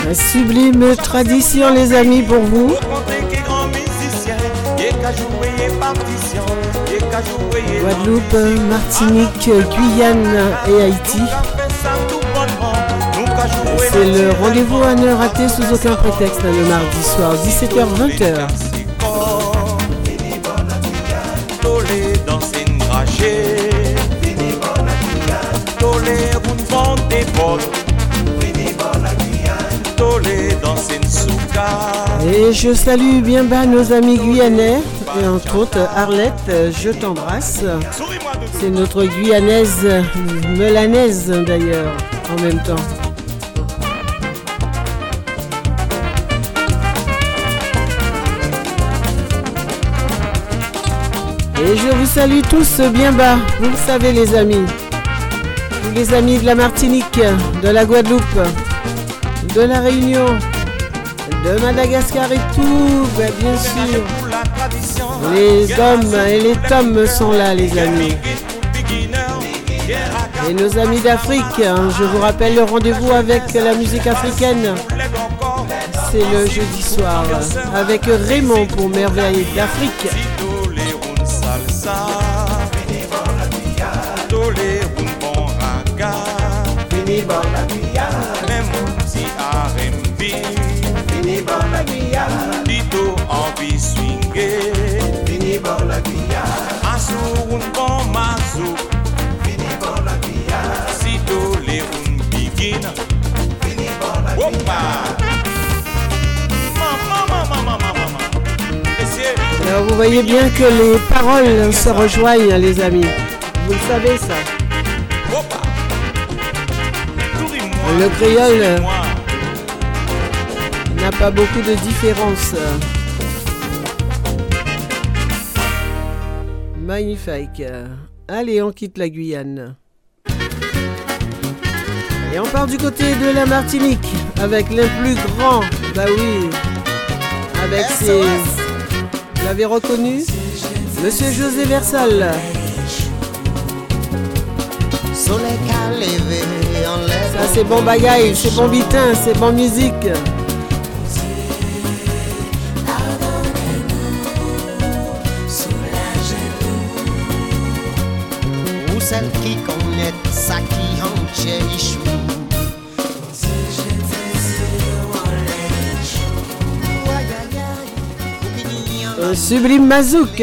Speaker 16: La
Speaker 3: sublime tradition, les amis, pour vous. Guadeloupe, Martinique, Guyane et Haïti. C'est le rendez-vous à ne rater sous aucun prétexte le mardi soir, 17h-20h.
Speaker 16: Tolé
Speaker 3: Et je salue bien bas nos amis guyanais, et entre autres Arlette, je t'embrasse. C'est notre guyanaise, melanaise d'ailleurs, en même temps. Et je vous salue tous bien bas, vous le savez les amis. Tous les amis de la Martinique, de la Guadeloupe, de la Réunion, de Madagascar et tout, bah, bien sûr. Les hommes et les tomes sont là, les amis. Et nos amis d'Afrique, hein, je vous rappelle le rendez-vous avec la musique africaine. C'est le jeudi soir avec Raymond pour Merveille d'Afrique. Voyez bien que les paroles se rejoignent, les amis. Vous le savez ça. Le créole n'a pas beaucoup de différence. Magnifique. Allez, on quitte la Guyane. Et on part du côté de la Martinique avec le plus grand. Bah oui. Avec ses. Vous l'avez reconnu Monsieur José Versal. Ça c'est bon bagaille, c'est bon bitin, c'est bon musique.
Speaker 17: Ou celle qui connaît ça qui en
Speaker 3: sublime mazouk.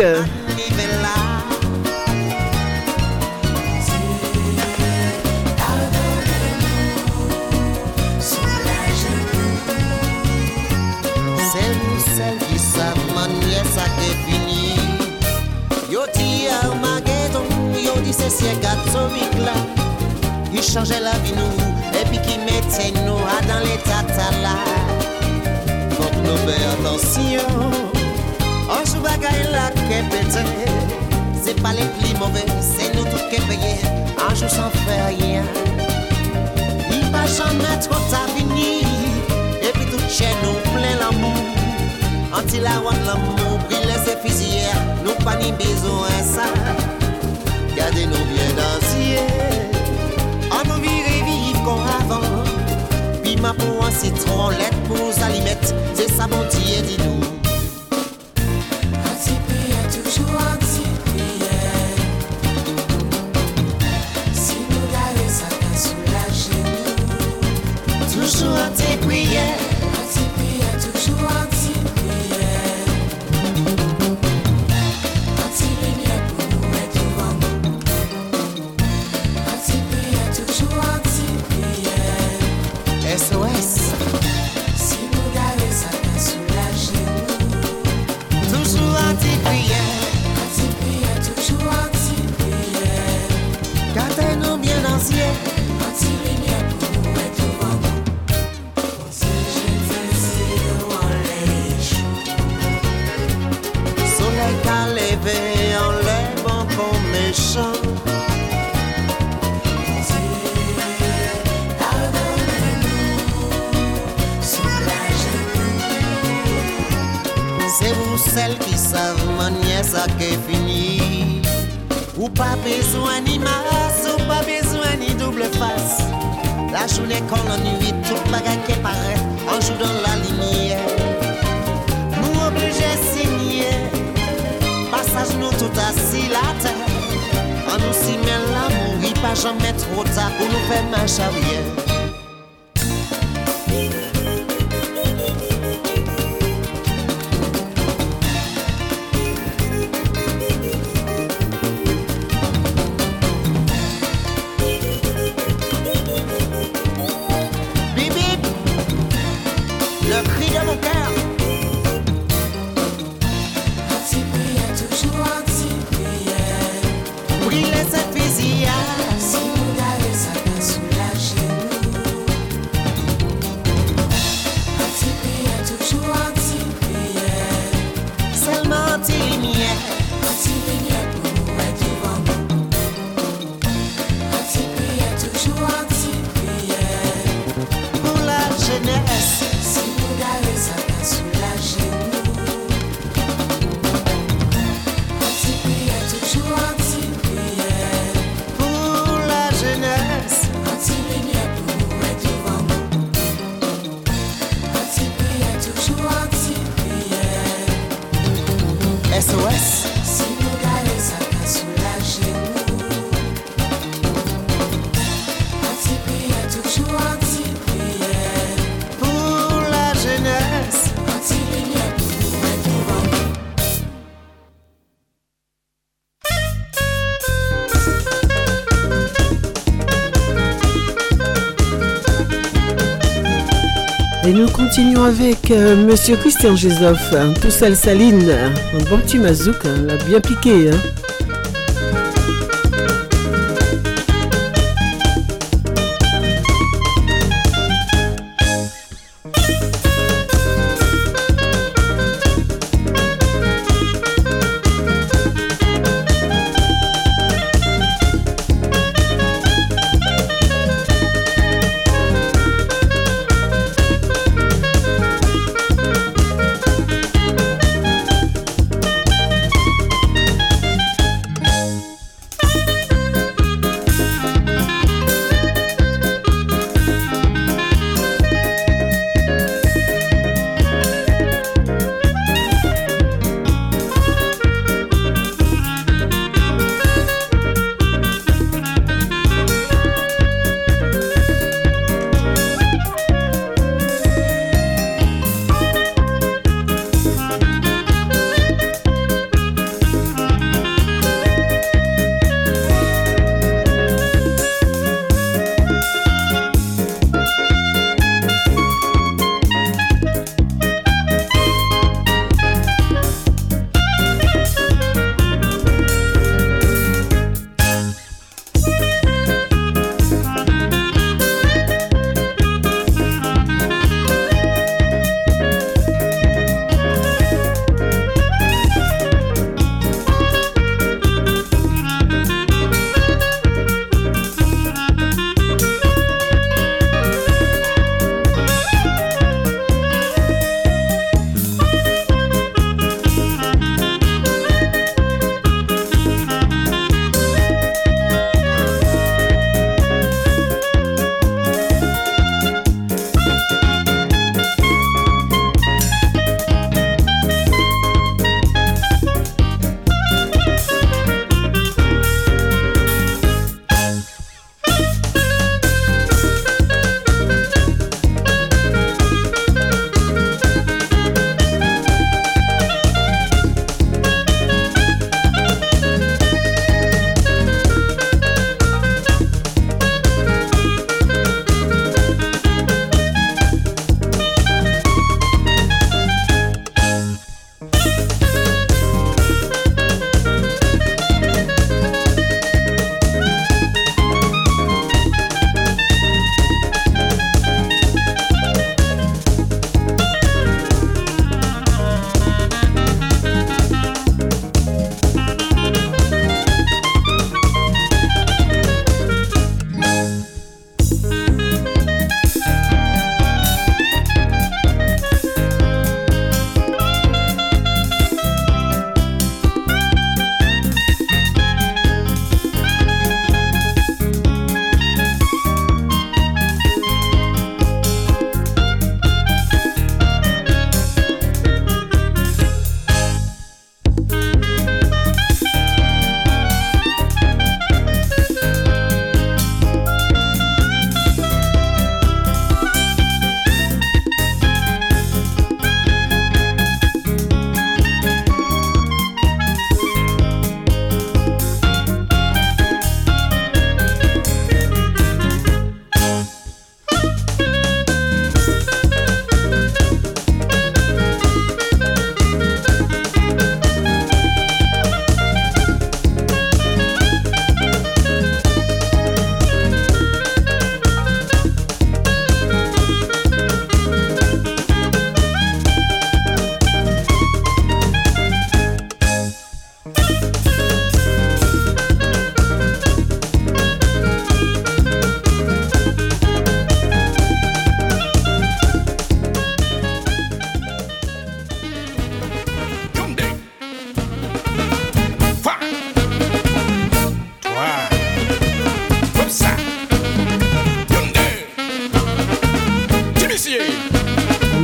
Speaker 17: nous
Speaker 3: continuons avec euh, Monsieur Christian Gézoff, hein, tout seul Saline, un bon petit mazouk, hein, l'a bien piqué. Hein.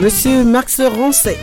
Speaker 18: Monsieur Max Rancet.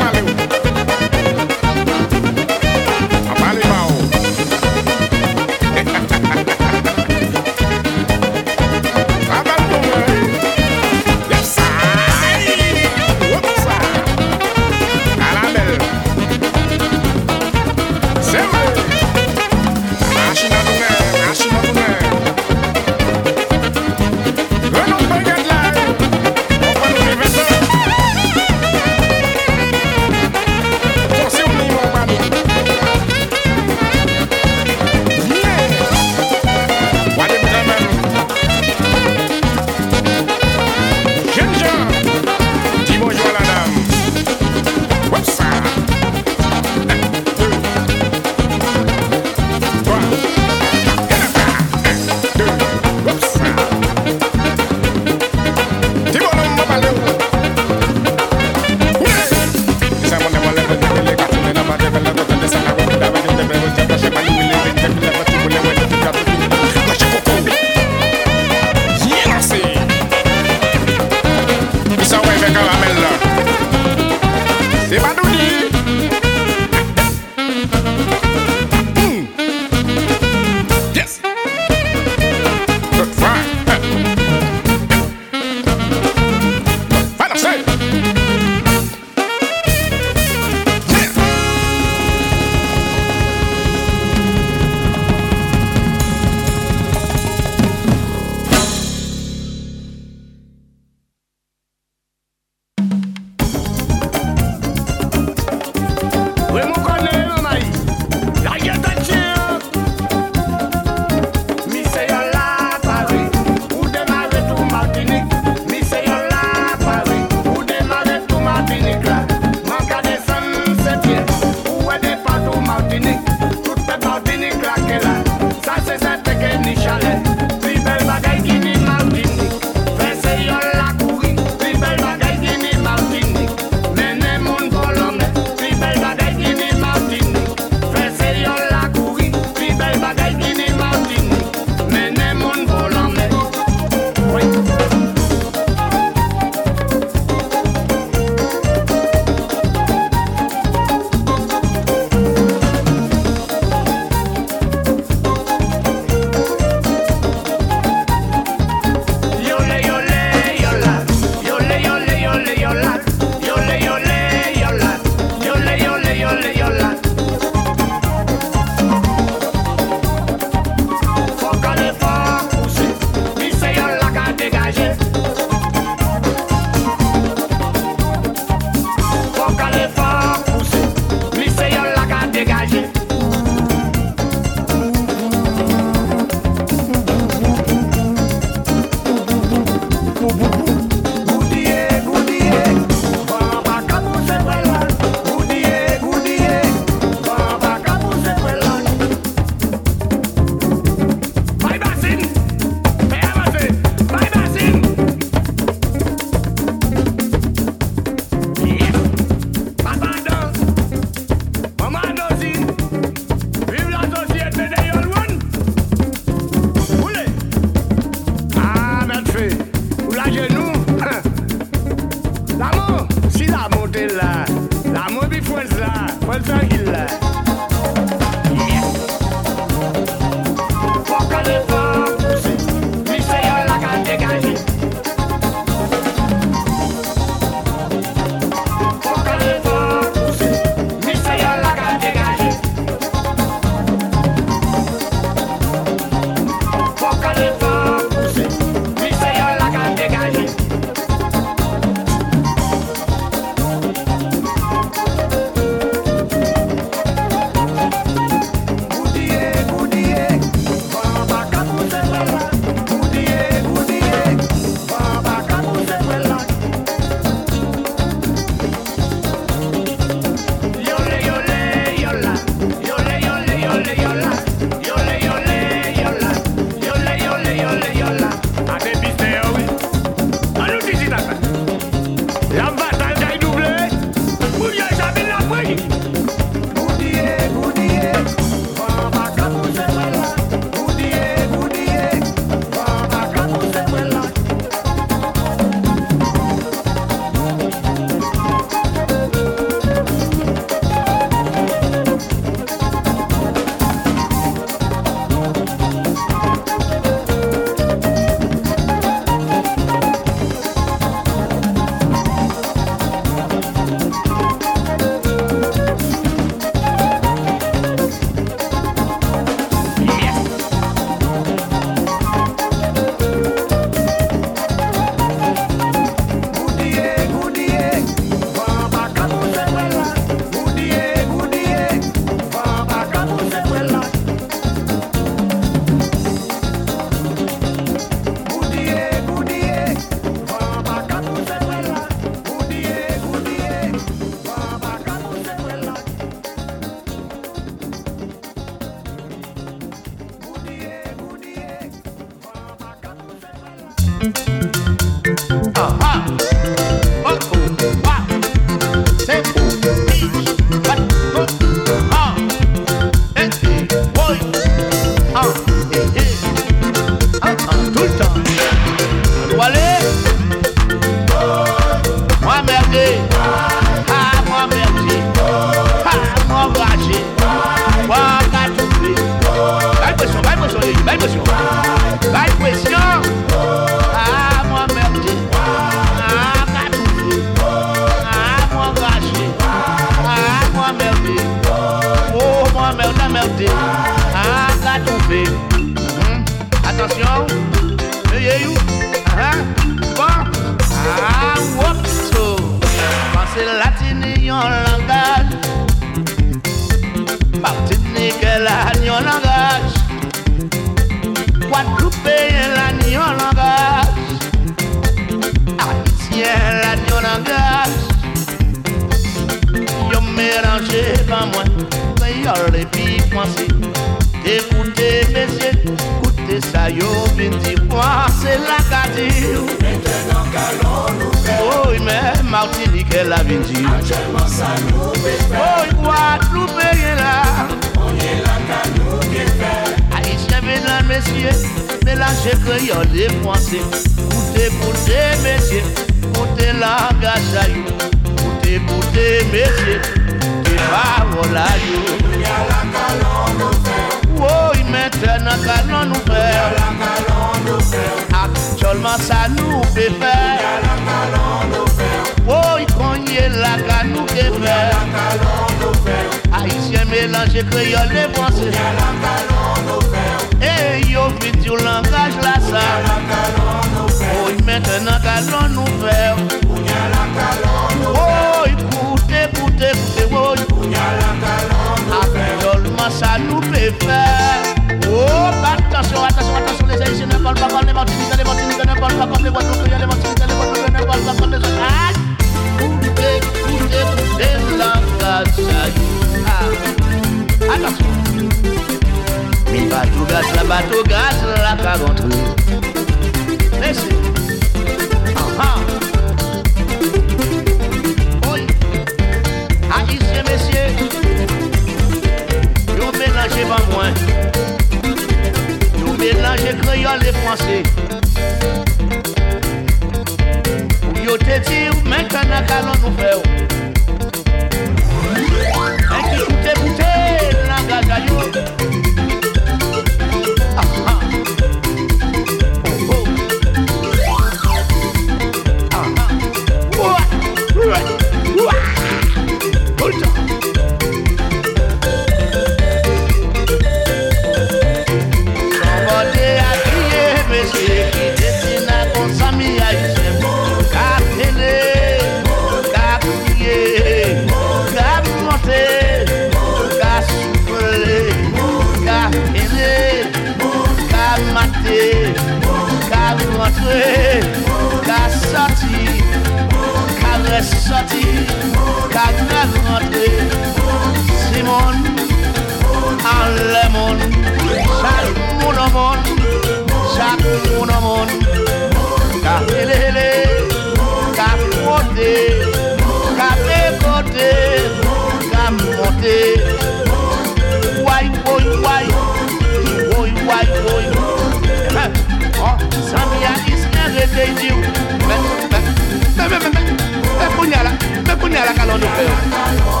Speaker 19: on
Speaker 20: the bill.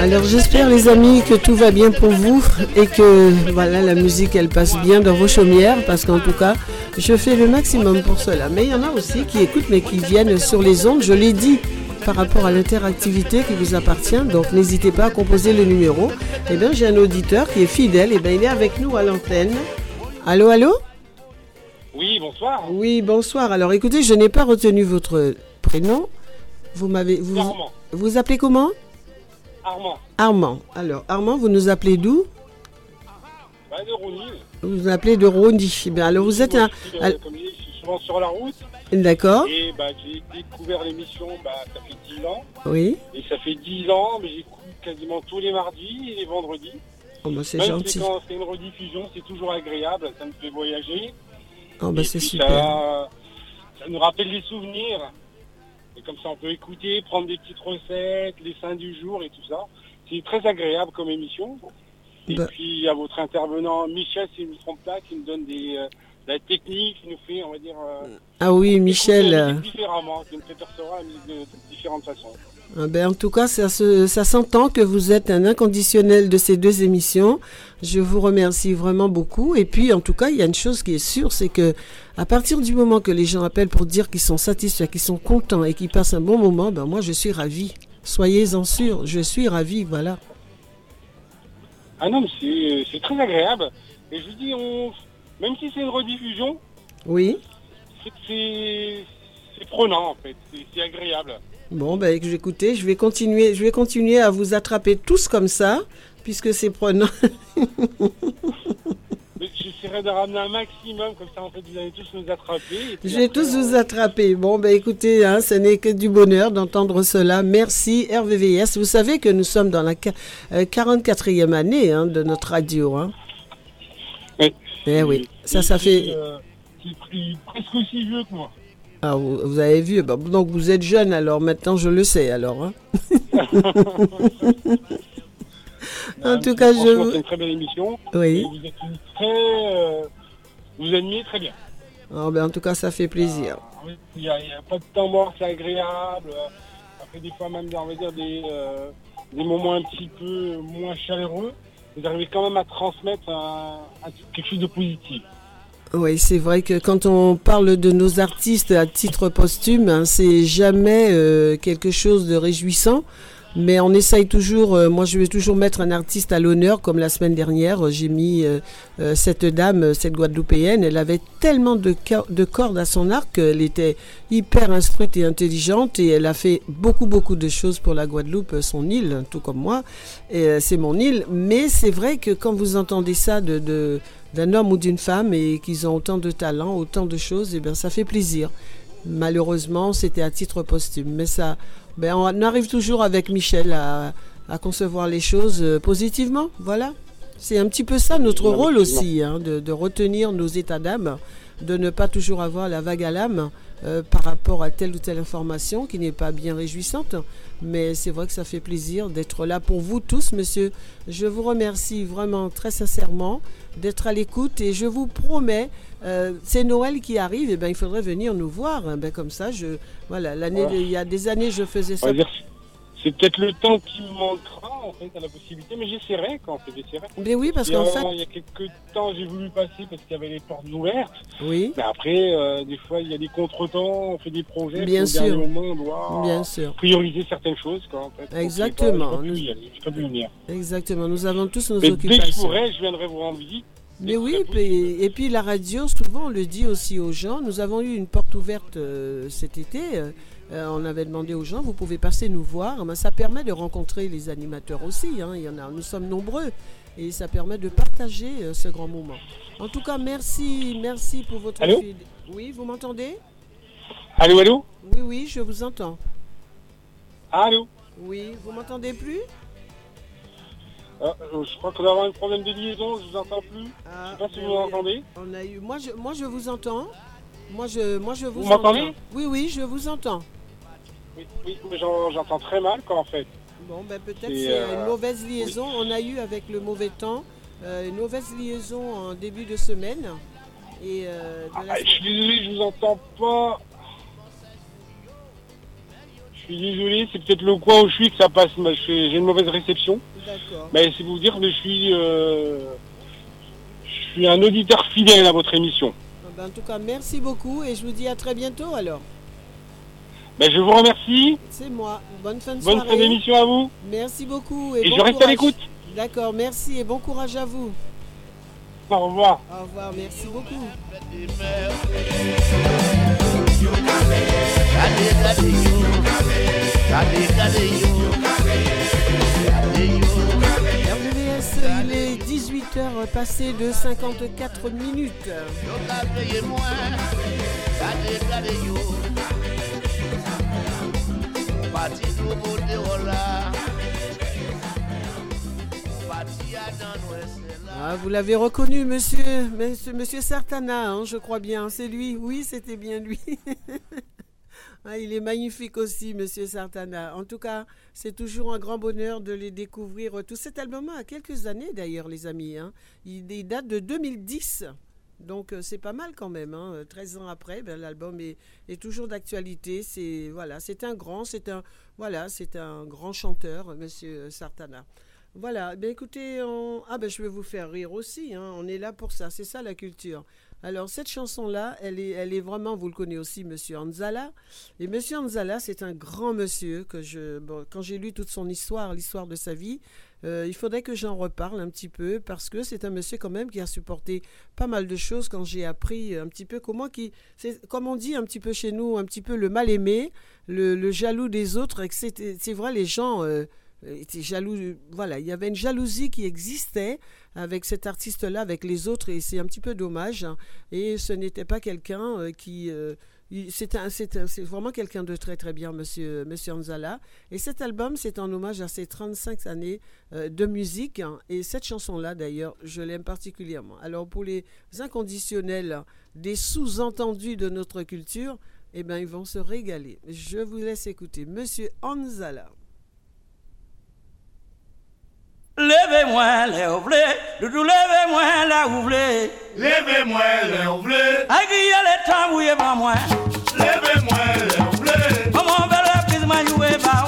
Speaker 3: alors j'espère les amis que tout va bien pour vous et que voilà la musique elle passe bien dans vos chaumières parce qu'en tout cas je fais le maximum pour cela. Mais il y en a aussi qui écoutent mais qui viennent sur les ondes, je l'ai dit, par rapport à l'interactivité qui vous appartient. Donc n'hésitez pas à composer le numéro. Eh bien, j'ai un auditeur qui est fidèle. Eh bien, il est avec nous à l'antenne. Allô, allô?
Speaker 21: Oui, bonsoir.
Speaker 3: Oui, bonsoir. Alors écoutez, je n'ai pas retenu votre prénom. Vous m'avez. Vous,
Speaker 21: Armand.
Speaker 3: vous appelez comment?
Speaker 21: Armand.
Speaker 3: Armand. Alors, Armand, vous nous appelez d'où?
Speaker 21: Bah, De
Speaker 3: Vous nous appelez de Rondi. Eh bien, alors vous êtes un. D'accord.
Speaker 21: Et bah, j'ai découvert l'émission, bah, ça fait 10 ans.
Speaker 3: Oui.
Speaker 21: Et ça fait 10 ans, mais j'écoute quasiment tous les mardis et les vendredis.
Speaker 3: Oh, bah, c'est gentil.
Speaker 21: si quand c'est une rediffusion, c'est toujours agréable, ça me fait voyager.
Speaker 3: Oh, bah, c'est super.
Speaker 21: Ça, ça nous rappelle des souvenirs. Et comme ça, on peut écouter, prendre des petites recettes, les fins du jour et tout ça. C'est très agréable comme émission. Et
Speaker 3: Bah.
Speaker 21: puis, à votre intervenant, Michel, si je ne me trompe pas, qui nous donne des, euh, la technique, nous fait, on va dire, euh,
Speaker 3: Ah oui, Michel. euh,
Speaker 21: différemment, qui fait percevoir de, de différentes façons.
Speaker 3: Ah ben, en tout cas, ça, se- ça s'entend que vous êtes un inconditionnel de ces deux émissions. Je vous remercie vraiment beaucoup. Et puis, en tout cas, il y a une chose qui est sûre, c'est que à partir du moment que les gens appellent pour dire qu'ils sont satisfaits, qu'ils sont contents et qu'ils passent un bon moment, ben moi, je suis ravi. Soyez-en sûrs, je suis ravi, voilà.
Speaker 21: Ah non, mais c'est c'est très agréable. Et je vous dis, on, même si c'est une rediffusion,
Speaker 3: Oui.
Speaker 21: c'est- prenant en fait, c'est agréable.
Speaker 3: Bon, ben, écoutez, je vais continuer, je vais continuer à vous attraper tous comme ça, puisque c'est prenant.
Speaker 21: J'essaierai de ramener un maximum, comme ça en fait vous allez tous nous attraper.
Speaker 3: Je vais tous vous attraper. Bon, ben écoutez, hein, ce n'est que du bonheur d'entendre cela. Merci RVVS. Vous savez que nous sommes dans la qua- euh, 44e année hein, de notre radio. Hein. Eh oui, ça, ça fait...
Speaker 21: euh, J'ai pris presque aussi vieux que moi.
Speaker 3: Ah, vous, vous avez vu, bah, donc vous êtes jeune alors, maintenant je le sais alors. hein. en tout cas,
Speaker 21: Franchement, c'est
Speaker 3: je...
Speaker 21: une très belle émission.
Speaker 3: Oui.
Speaker 21: Et vous êtes une très. euh, vous animez très bien.
Speaker 3: Oh, ben, en tout cas, ça fait plaisir.
Speaker 21: Oui, Il n'y a pas de temps mort, c'est agréable. Après, des fois, même, on va dire, des, euh, des moments un petit peu moins chaleureux. Vous arrivez quand même à transmettre un- quelque chose de positif.
Speaker 3: Oui, c'est vrai que quand on parle de nos artistes à titre posthume, hein, c'est jamais euh, quelque chose de réjouissant. Mais on essaye toujours, euh, moi je vais toujours mettre un artiste à l'honneur, comme la semaine dernière, euh, j'ai mis euh, euh, cette dame, euh, cette Guadeloupéenne, elle avait tellement de, cordes à son arc, elle était hyper instruite et intelligente, et elle a fait beaucoup beaucoup de choses pour la Guadeloupe, son île, tout comme moi, et c'est mon île. Mais c'est vrai que quand vous entendez ça de, de- d'un homme ou d'une femme et qu'ils ont autant de talent, autant de choses, et bien ça fait plaisir. Malheureusement, c'était à titre posthume, mais ça, ben, on arrive toujours avec Michel à, à concevoir les choses euh, positivement. Voilà. C'est un petit peu ça notre
Speaker 21: Non,
Speaker 3: rôle aussi, hein, de, de retenir nos états d'âme, de ne pas toujours avoir la vague à l'âme euh, par rapport à telle ou telle information qui n'est pas bien réjouissante. Mais c'est vrai que ça fait plaisir d'être là pour vous tous, monsieur. Je vous remercie vraiment très sincèrement d'être à l'écoute et je vous promets, euh, c'est Noël qui arrive, et ben il faudrait venir nous voir. hein. Ben, comme ça, je voilà, l'année, il y a des années, je faisais ça.
Speaker 21: c'est peut-être le temps qui me manquera, en fait, à la possibilité, mais j'essaierai quand j'essaierai.
Speaker 3: Mais oui, parce qu'en fait-
Speaker 21: Il y a quelques temps, j'ai voulu passer parce qu'il y avait les portes ouvertes.
Speaker 3: Oui.
Speaker 21: Mais après, euh, des fois, il y a des contretemps, on fait des projets.
Speaker 3: Bien sûr.
Speaker 21: moment, on doit
Speaker 3: Bien sûr.
Speaker 21: prioriser certaines choses. Quoi, en fait.
Speaker 3: Exactement.
Speaker 21: pu y aller, venir.
Speaker 3: Exactement, nous avons tous nos
Speaker 21: Mais dès que je
Speaker 3: occupations.
Speaker 21: pourrai, je viendrai vous rendre visite.
Speaker 3: Mais oui, et puis, et puis la radio, souvent on le dit aussi aux gens. Nous avons eu une porte ouverte euh, cet été. euh, on avait demandé aux gens, vous pouvez passer nous voir. Mais ça permet de rencontrer les animateurs aussi. hein, il y en a, nous sommes nombreux et ça permet de partager euh, ce grand moment. En tout cas, merci, merci pour votre.
Speaker 21: Allô
Speaker 3: fid- Oui, vous m'entendez?
Speaker 21: Allô, allô?
Speaker 3: Oui, oui, je vous entends.
Speaker 21: Allô?
Speaker 3: Oui, vous m'entendez plus?
Speaker 21: Ah, Je crois qu'on doit avoir un problème de liaison, je vous entends plus. je sais pas si vous m'entendez.
Speaker 3: On a eu. Moi, je, moi, je vous entends. Moi, je, moi, je vous,
Speaker 21: Vous m'entendez.
Speaker 3: Oui, oui, je vous entends.
Speaker 21: Oui, oui, mais j'en- j'entends très mal, quoi, en fait.
Speaker 3: Bon, ben peut-être c'est
Speaker 21: euh,
Speaker 3: une mauvaise liaison. On a eu avec le mauvais temps euh, une mauvaise liaison en début de semaine. Et euh, de la
Speaker 21: Ah, je suis désolé, je vous entends pas. Je suis désolé, c'est peut-être le coin où je suis que ça passe. J'ai une mauvaise réception.
Speaker 3: D'accord.
Speaker 21: Mais c'est vous dire que je suis, euh, je suis un auditeur fidèle à votre émission.
Speaker 3: Ah ben, en tout cas, merci beaucoup et je vous dis à très bientôt alors.
Speaker 21: Ben, je vous remercie.
Speaker 3: C'est moi. Bonne fin de
Speaker 21: Bonne
Speaker 3: soirée.
Speaker 21: fin d'émission à vous.
Speaker 3: Merci beaucoup. Et,
Speaker 21: Et
Speaker 3: bon
Speaker 21: je reste à l'écoute.
Speaker 3: D'accord, merci et bon courage à vous.
Speaker 21: Au revoir.
Speaker 3: Au revoir, merci beaucoup. Il est 18h passé de 54 minutes. Ah, vous l'avez reconnu, monsieur, monsieur, monsieur Sartana, hein, je crois bien. C'est lui, oui, c'était bien lui. Ah, il est magnifique aussi, Monsieur Sartana. En tout cas, c'est toujours un grand bonheur de les découvrir. Tout cet album a quelques années d'ailleurs, les amis. hein. Il, date de 2010. Donc euh, c'est pas mal quand même. hein. 13 ans après, ben, l'album est, toujours d'actualité. C'est voilà, c'est un grand, c'est un voilà, c'est un grand chanteur, Monsieur Sartana. Voilà, ben écoutez, ah ben je vais vous faire rire aussi, hein. on est là pour ça, c'est ça la culture. Alors cette chanson-là, elle est, elle est vraiment, vous le connaissez aussi, Monsieur Anzala. Et Monsieur Anzala, c'est un grand monsieur que je, quand j'ai lu toute son histoire, l'histoire de sa vie, euh, il faudrait que j'en reparle un petit peu parce que c'est un monsieur quand même qui a supporté pas mal de choses quand j'ai appris un petit peu comment qui, c'est comme on dit un petit peu chez nous, un petit peu le mal aimé, le, jaloux des autres. C'est vrai, les gens euh, étaient jaloux. Voilà, il y avait une jalousie qui existait avec cet artiste-là, avec les autres, et c'est un petit peu dommage. hein. Et ce n'était pas quelqu'un euh, qui euh, c'est vraiment quelqu'un de très très bien, monsieur, monsieur Anzala. Et cet album, c'est en hommage à ses 35 années euh, de musique. hein. Et cette chanson-là, d'ailleurs, je l'aime particulièrement. Alors, pour les inconditionnels des sous-entendus de notre culture, eh bien, ils vont se régaler. Je vous laisse écouter. Monsieur Anzala.
Speaker 22: Levez-moi les ouvrés, doudou levez-moi la ouvrée.
Speaker 23: Levez-moi les ouvrés.
Speaker 22: Aiguille les tambouillés par moi.
Speaker 23: Levez-moi les ouvrés.
Speaker 22: Maman belle la prise m'a joué par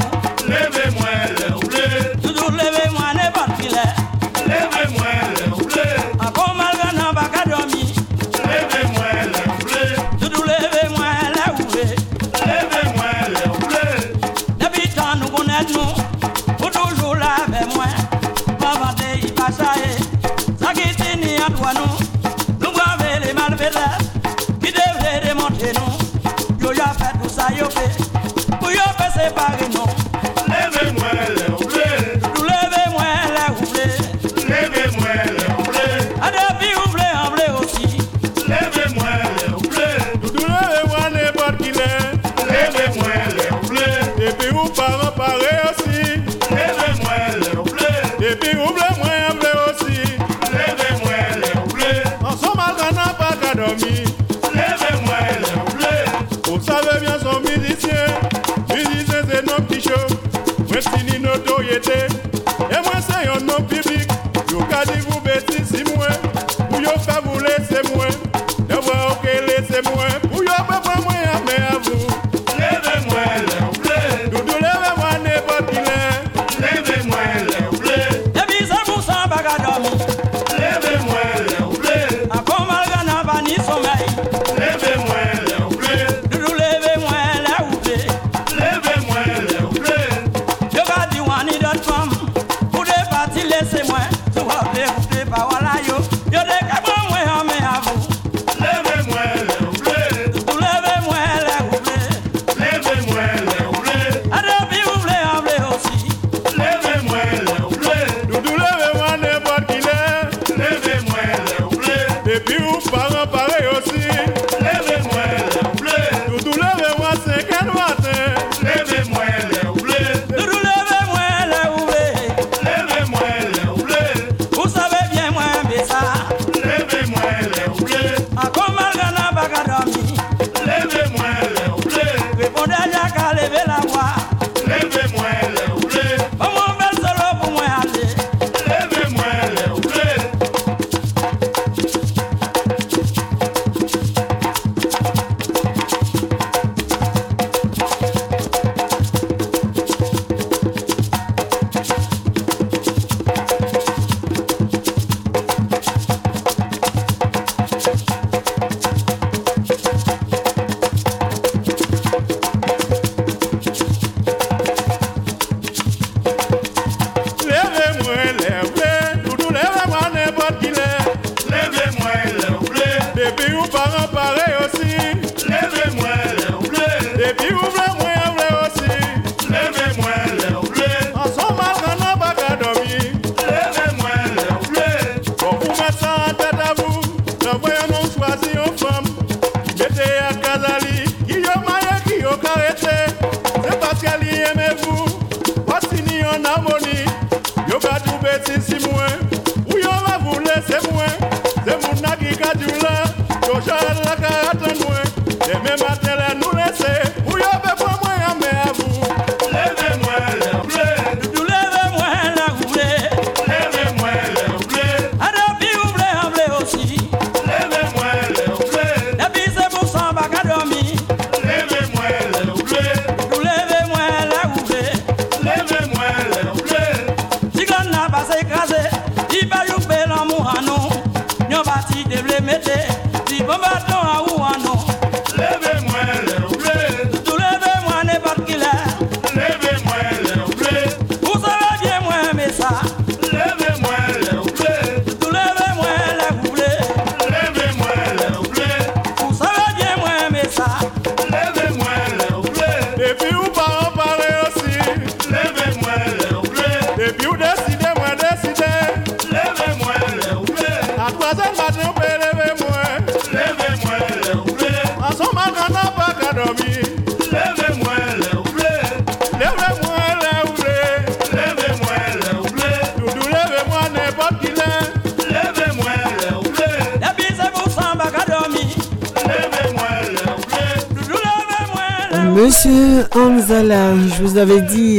Speaker 22: yo fait séparer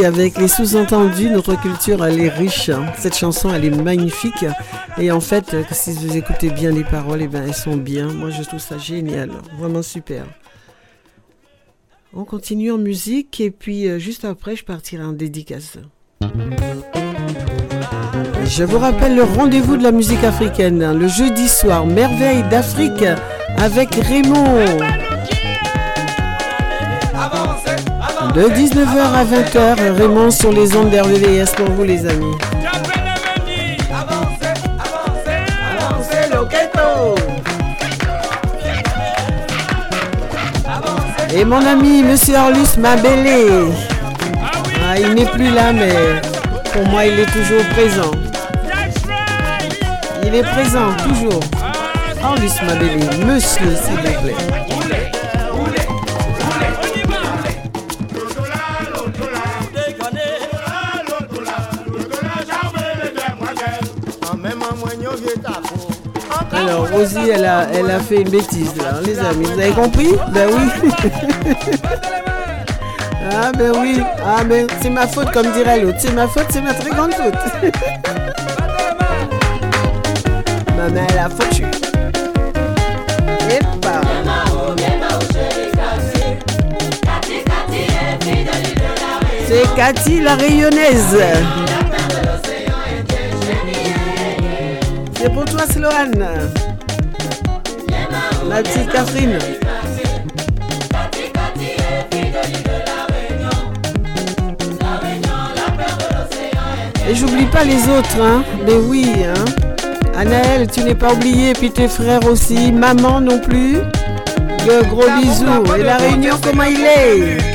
Speaker 3: avec les sous-entendus, notre culture elle est riche. Cette chanson elle est magnifique. Et en fait, euh, si vous écoutez bien les paroles, eh ben, elles sont bien. Moi je trouve ça génial, vraiment super. On continue en musique et puis euh, juste après je partirai en dédicace. Je vous rappelle le rendez-vous de la musique africaine, le jeudi soir, Merveille d'Afrique avec Raymond. De 19h à 20h, Raymond sur les ondes d'RVVS pour vous les amis. Et mon ami, Monsieur Orlus Mabélé. Ah, il n'est plus là, mais pour moi, il est toujours présent. Il est présent, toujours. Orlus Mabélé, monsieur, s'il vous plaît. Rosie, elle a, elle a fait une bêtise, là, les amis. Vous avez compris? Ben oui. ah, ben oui. Ah, ben, c'est ma faute, comme dirait l'autre. C'est ma faute, c'est ma très grande faute. Maman, elle a foutu. C'est Cathy la rayonnaise. C'est pour toi, Sloane. La petite Catherine. Et j'oublie pas les autres, hein. Mais oui, hein. Anaël, tu n'es pas oublié, puis tes frères aussi. Maman non plus. De gros bisous. Et la réunion, comment il est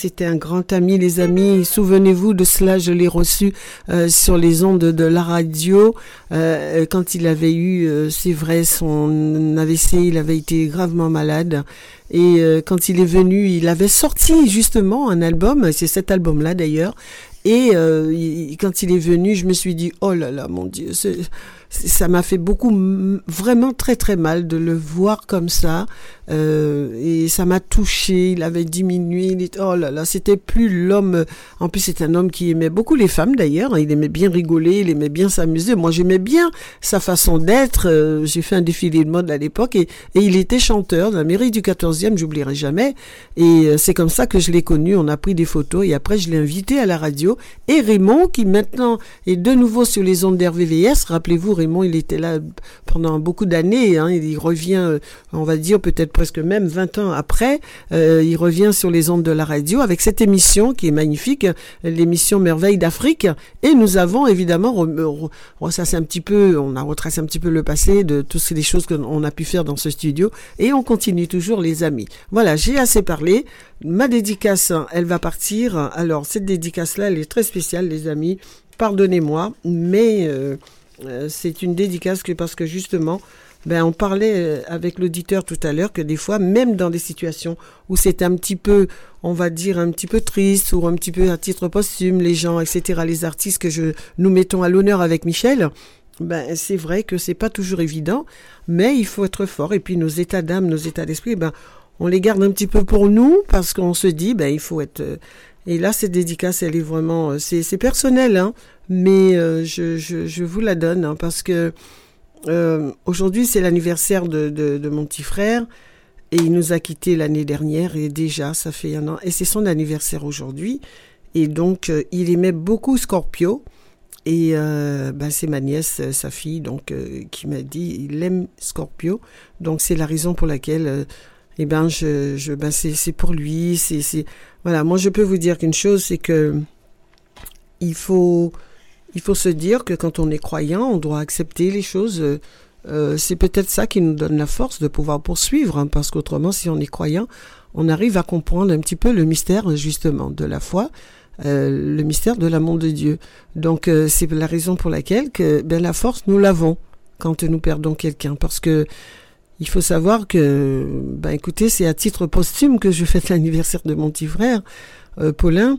Speaker 3: c'était un grand ami, les amis. Souvenez-vous de cela, je l'ai reçu euh, sur les ondes de la radio euh, quand il avait eu, euh, c'est vrai, son AVC. Il avait été gravement malade. Et quand il est venu, il avait sorti justement un album. C'est cet album-là d'ailleurs. Et quand il est venu, je me suis dit, oh là là, mon Dieu, ça m'a fait beaucoup, vraiment très très mal de le voir comme ça. Euh, et ça m'a touché, il avait diminué, oh là là, c'était plus l'homme. En plus, c'est un homme qui aimait beaucoup les femmes d'ailleurs. hein. Il aimait bien rigoler, il aimait bien s'amuser. Moi, j'aimais bien sa façon d'être. Euh, J'ai fait un défilé de mode à l'époque et, et il était chanteur dans la mairie du 14e, j'oublierai jamais. Et euh, c'est comme ça que je l'ai connu. On a pris des photos et après, je l'ai invité à la radio. Et Raymond, qui maintenant est de nouveau sur les ondes d'RVVS. Rappelez-vous, Raymond, il était là pendant beaucoup d'années. hein. Il revient, euh, on va dire, peut-être presque même 20 ans après. Euh, il revient sur les ondes de la radio avec cette émission qui est magnifique, l'émission Merveille d'Afrique. Et nous avons évidemment ressassé un petit peu, on a retracé un petit peu le passé de toutes les choses qu'on a pu faire dans ce studio. Et on continue toujours, les amis. Voilà, j'ai assez parlé. Ma dédicace, elle va partir. Alors, cette dédicace-là, elle est très spéciale, les amis. Pardonnez-moi, mais euh, c'est une dédicace que parce que justement, ben, on parlait euh, avec l'auditeur tout à l'heure que des fois, même dans des situations où c'est un petit peu, on va dire, un petit peu triste ou un petit peu à titre posthume, les gens, etc., les artistes que je, nous mettons à l'honneur avec Michel, ben, c'est vrai que c'est pas toujours évident, mais il faut être fort. Et puis, nos états d'âme, nos états d'esprit, ben, on les garde un petit peu pour nous parce qu'on se dit, ben, il faut être, euh, et là, cette dédicace, elle est vraiment, euh, c'est, personnel, hein, mais euh, je, vous la donne hein, parce que euh, aujourd'hui, c'est l'anniversaire de, mon petit frère et il nous a quittés l'année dernière et déjà, ça fait un an et c'est son anniversaire aujourd'hui. Et donc il aimait beaucoup Scorpio et ben, c'est ma nièce, sa fille, donc qui m'a dit il aime Scorpio, donc c'est la raison pour laquelle eh ben je, je ben c'est pour lui, c'est c'est voilà, moi je peux vous dire qu'une chose c'est que il faut il faut se dire que quand on est croyant, on doit accepter les choses. euh, euh, c'est peut-être ça qui nous donne la force de pouvoir poursuivre, hein, parce qu'autrement, si on est croyant, on arrive à comprendre un petit peu le mystère justement de la foi, euh, le mystère de l'amour de Dieu. Donc euh, c'est la raison pour laquelle que ben, la force nous l'avons quand nous perdons quelqu'un, parce que il faut savoir que, ben écoutez, c'est à titre posthume que je fête l'anniversaire de mon petit frère, euh, Paulin.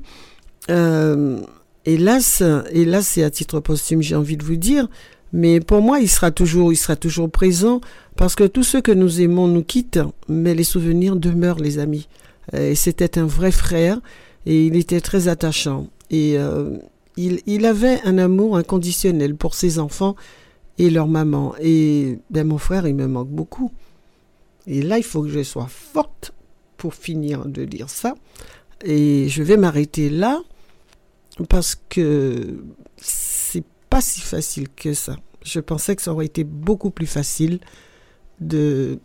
Speaker 3: Euh, hélas, hélas, c'est à titre posthume, j'ai envie de vous dire. Mais pour moi, il sera toujours, il sera toujours présent parce que tous ceux que nous aimons nous quittent, mais les souvenirs demeurent, les amis. Et c'était un vrai frère et il était très attachant. Et euh, il, il avait un amour inconditionnel pour ses enfants et leur maman. Et ben, mon frère, il me manque beaucoup. Et là, il faut que je sois forte pour finir de dire ça. Et je vais m'arrêter là parce que c'est pas si facile que ça. Je pensais que ça aurait été beaucoup plus facile de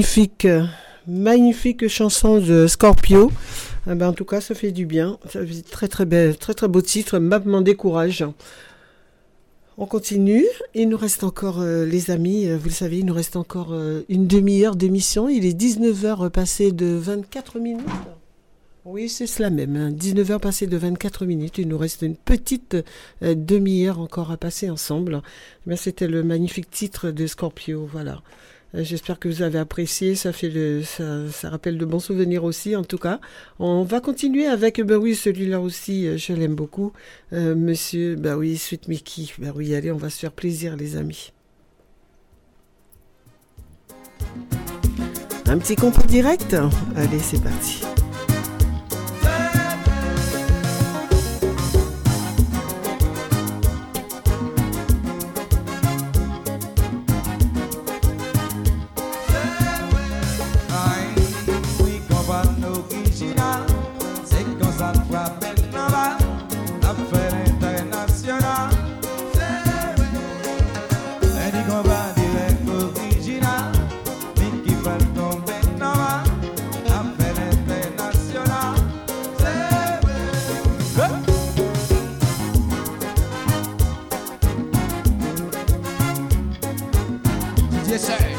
Speaker 3: Magnifique, magnifique chanson de Scorpio. Ah ben, en tout cas, ça fait du bien. Très très belle, très très beau titre. Map m'en décourage. On continue. Il nous reste encore, euh, les amis, euh, vous le savez, il nous reste encore euh, une demi-heure d'émission. Il est 19h passé de 24 minutes. Oui, c'est cela même. 19h passé de 24 minutes. Il nous reste une petite demi-heure encore à passer ensemble. Eh C'était le magnifique titre de Scorpio. Voilà. Euh, J'espère que vous avez apprécié. Ça fait ça, rappelle de bons souvenirs aussi, en tout cas. On va continuer avec, ben celui-là aussi, euh, je l'aime beaucoup. Euh, monsieur, ben oui, Sweet Mickey. Ben oui, allez, on va se faire plaisir, les amis. Un petit compas direct? Allez, c'est parti.
Speaker 24: DJ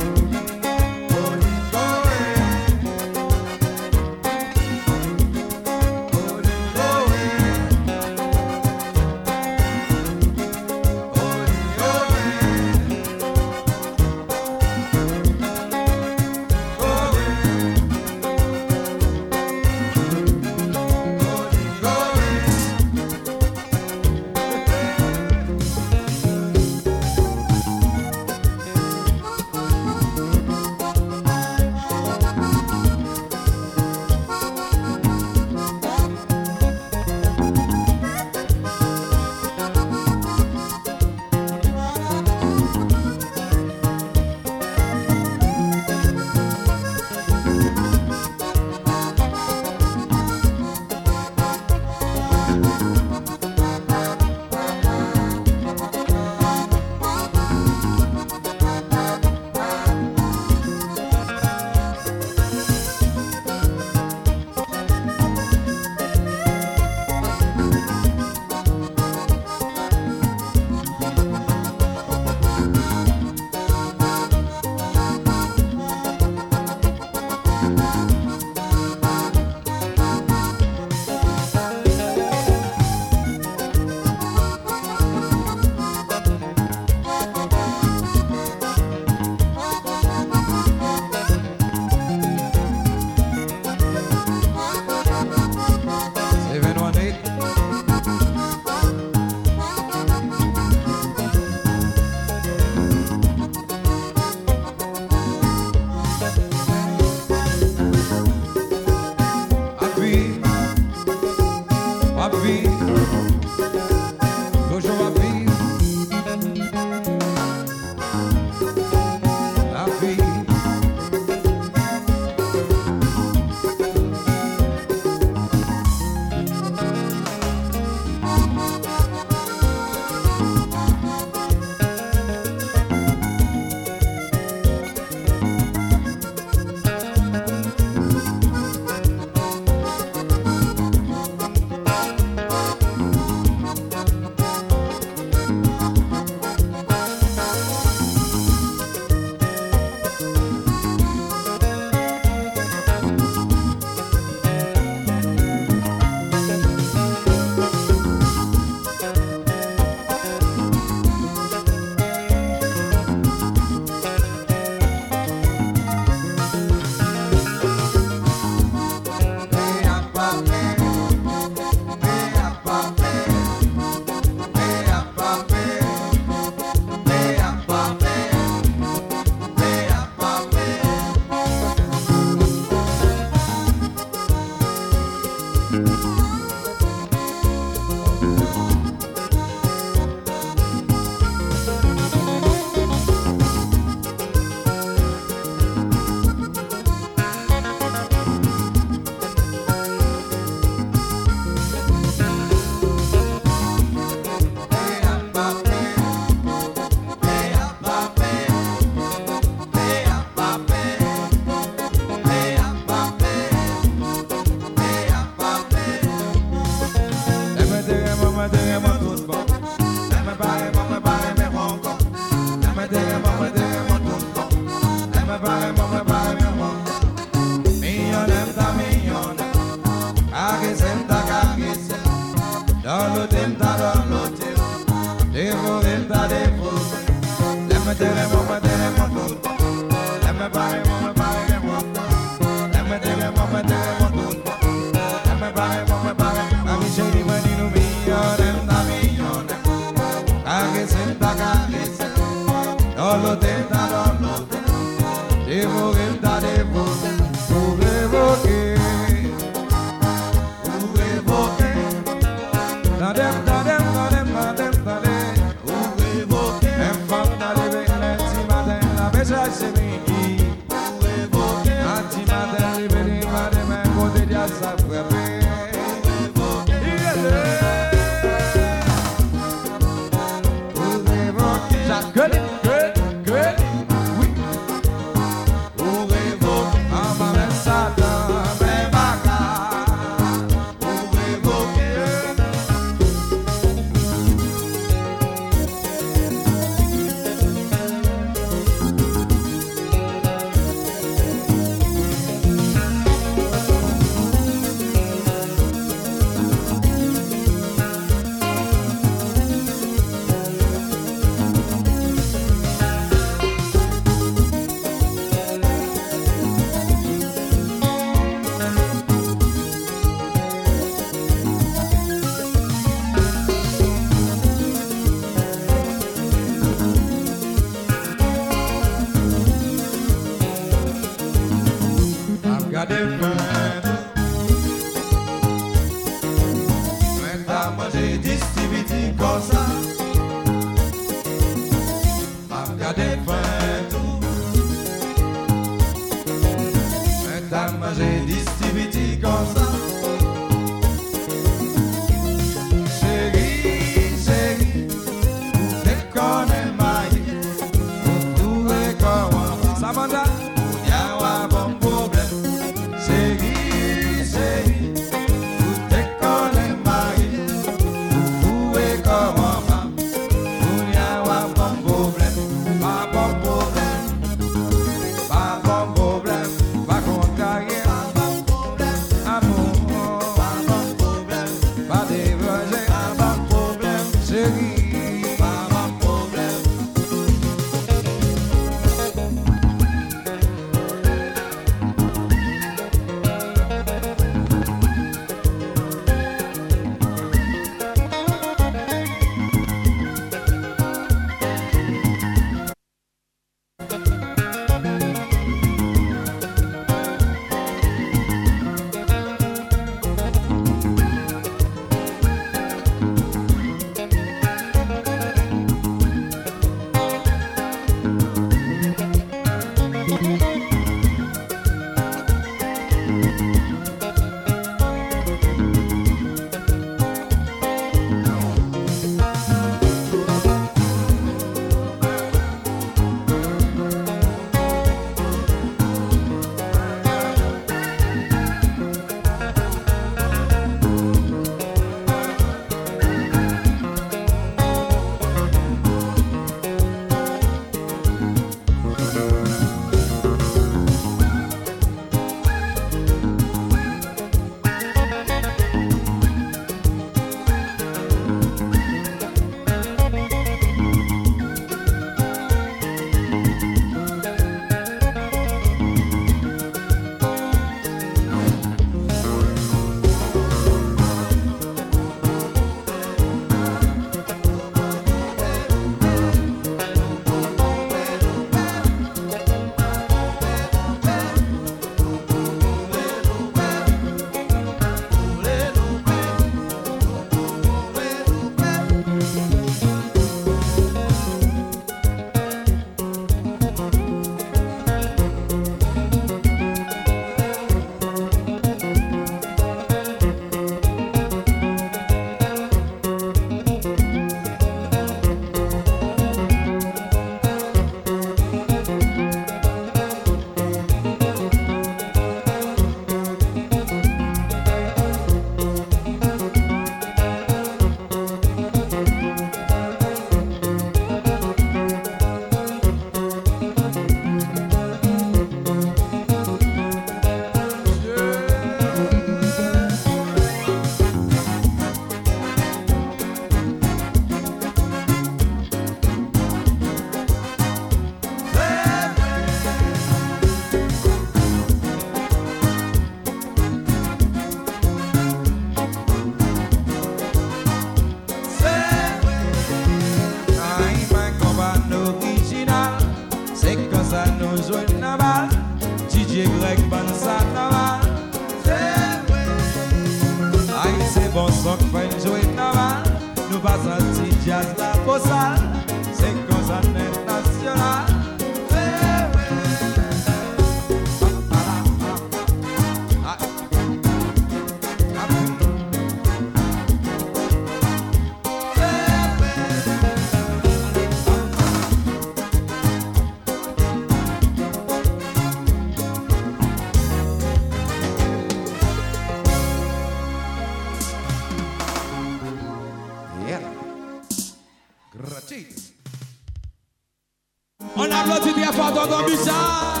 Speaker 24: Bichard.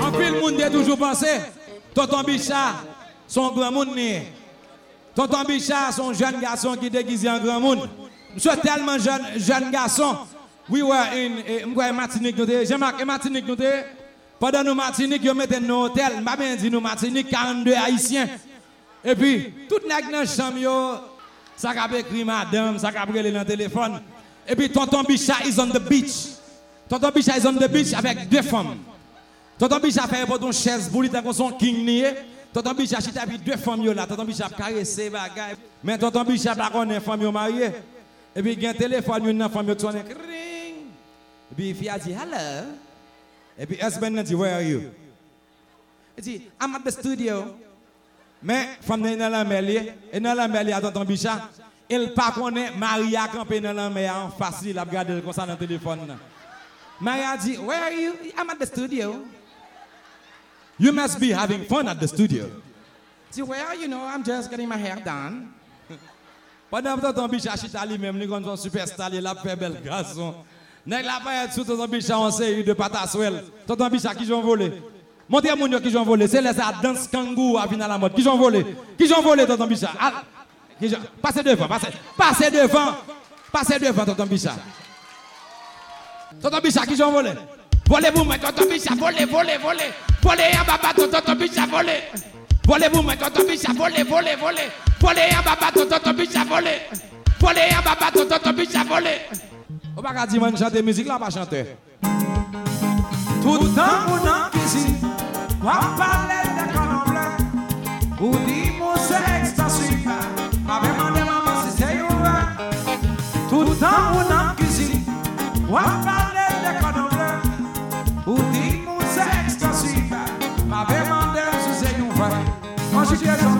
Speaker 24: En pile monde a toujours pensé, Tonton Bichard, son grand monde. Tonton Bichard, son jeune garçon qui déguisé en grand monde. Monsieur tellement jeune, jeune garçon. We were in, eh, m'kwa Martinique nous Jean-Marc, et Martinique nous. Pendant nous Martinique, ils mettaient nos hôtels, m'a bien dit nous Martinique, 42 haïtiens. Et puis, tout nèg dans chambre yo, ça qu'a écrit madame, ça qu'a brûlé dans le téléphone. Et puis tonton Bichard is on the beach. Tonton Bichard is on the beach avec deux femmes. Tonton Bichard fait pour ton chaise pour lui son king nié. Tonton Bichard chita puis deux femmes là, tonton Bichard caressé. Mais femme mariée. Et puis il y a un téléphone une femme ring. Et puis il a dit hello. Et puis husband dit where are you? Il dit I'm at the studio. Mais femme dans la li, et dans la a tonton Bichard. Elle pas connaît Maria campé dans la mer en face il a regardé comme ça dans le téléphone. là. Maria dit where are you? I'm at the studio. You must be having fun at the studio. See, well, you know, I'm just getting my hair done. Pendant que ton biche achita lui-même, lui, comme son superstar, il a fait bel garçon. Nèg la pas être sous ton biche en série de pataswell. Ton biche qui j'ont volé. Montrez mon qui j'ont volé. C'est les danse kangourou à venir à la mode. Qui j'ont volé? Qui j'ont volé ton biche? Passez devant, passez. Passez devant. Passez devant ton biche. Tonton Bicha, qui j'en volé Volez vous, mais tonton Bicha, volez, volez, volez. Volez en baba, tonton Bicha, volez. Volez vous, mais tonton Bicha, volez, volez, volez. Volez en baba, tonton Bicha, volez. Volez en baba, tonton Bicha, volez. On va pas dire, man, chanter musique là, pas chanter.
Speaker 9: Tout le temps, on en cuisine, on parlait de colon blanc. Nan ou nan kizin Wap pale de konoble Ou di moun se ekskosif Ma ve mande sou se yon vay Manjike zon